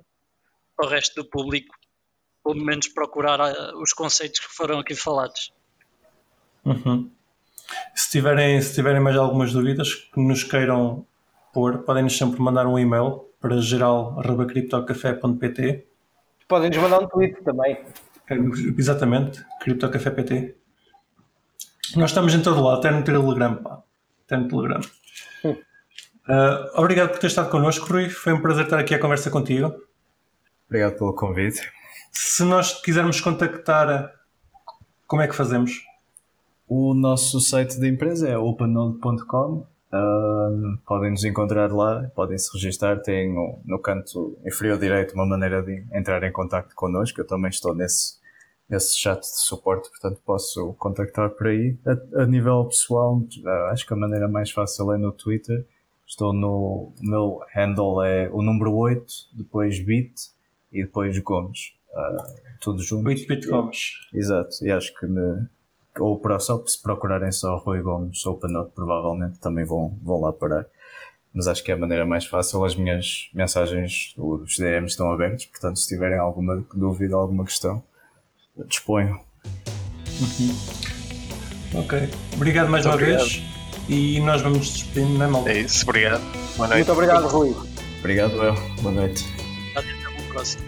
S4: para o resto do público, pelo menos procurar ah, os conceitos que foram aqui falados.
S1: Uhum. Se, tiverem, se tiverem mais algumas dúvidas que nos queiram pôr, podem-nos sempre mandar um e-mail para geral.criptocafé.pt
S2: Podem-nos mandar um tweet também.
S1: Exatamente, CryptoCafé.pt Nós estamos em todo lado, até no Telegram, pá. Até no Telegram. Uh, obrigado por ter estado connosco, Rui. Foi um prazer estar aqui a conversa contigo.
S5: Obrigado pelo convite.
S1: Se nós quisermos contactar, como é que fazemos?
S5: O nosso site da empresa é openode.com. Uh, podem nos encontrar lá, podem se registrar. Tem no, no, canto inferior direito uma maneira de entrar em contato connosco. Eu também estou nesse, nesse chat de suporte, portanto posso contactar por aí. A, a nível pessoal, uh, acho que a maneira mais fácil é no Twitter. Estou no. Meu handle é o número 8, depois bit e depois Gomes. Uh, tudo junto.
S1: 8 bit Gomes.
S5: Exato, e acho que me. Ou para, só se procurarem só Rui Gomes ou Panote, provavelmente também vão, vão lá parar. Mas acho que é a maneira mais fácil. As minhas mensagens, os DMs estão abertos, portanto, se tiverem alguma dúvida, alguma questão, disponham.
S1: Uhum. Ok. Obrigado mais Muito uma obrigado. vez e nós vamos despedindo, não é,
S3: malta? É isso, obrigado.
S2: Boa noite. Muito obrigado, Rui.
S5: Obrigado, eu. Boa noite.
S4: Até o próximo.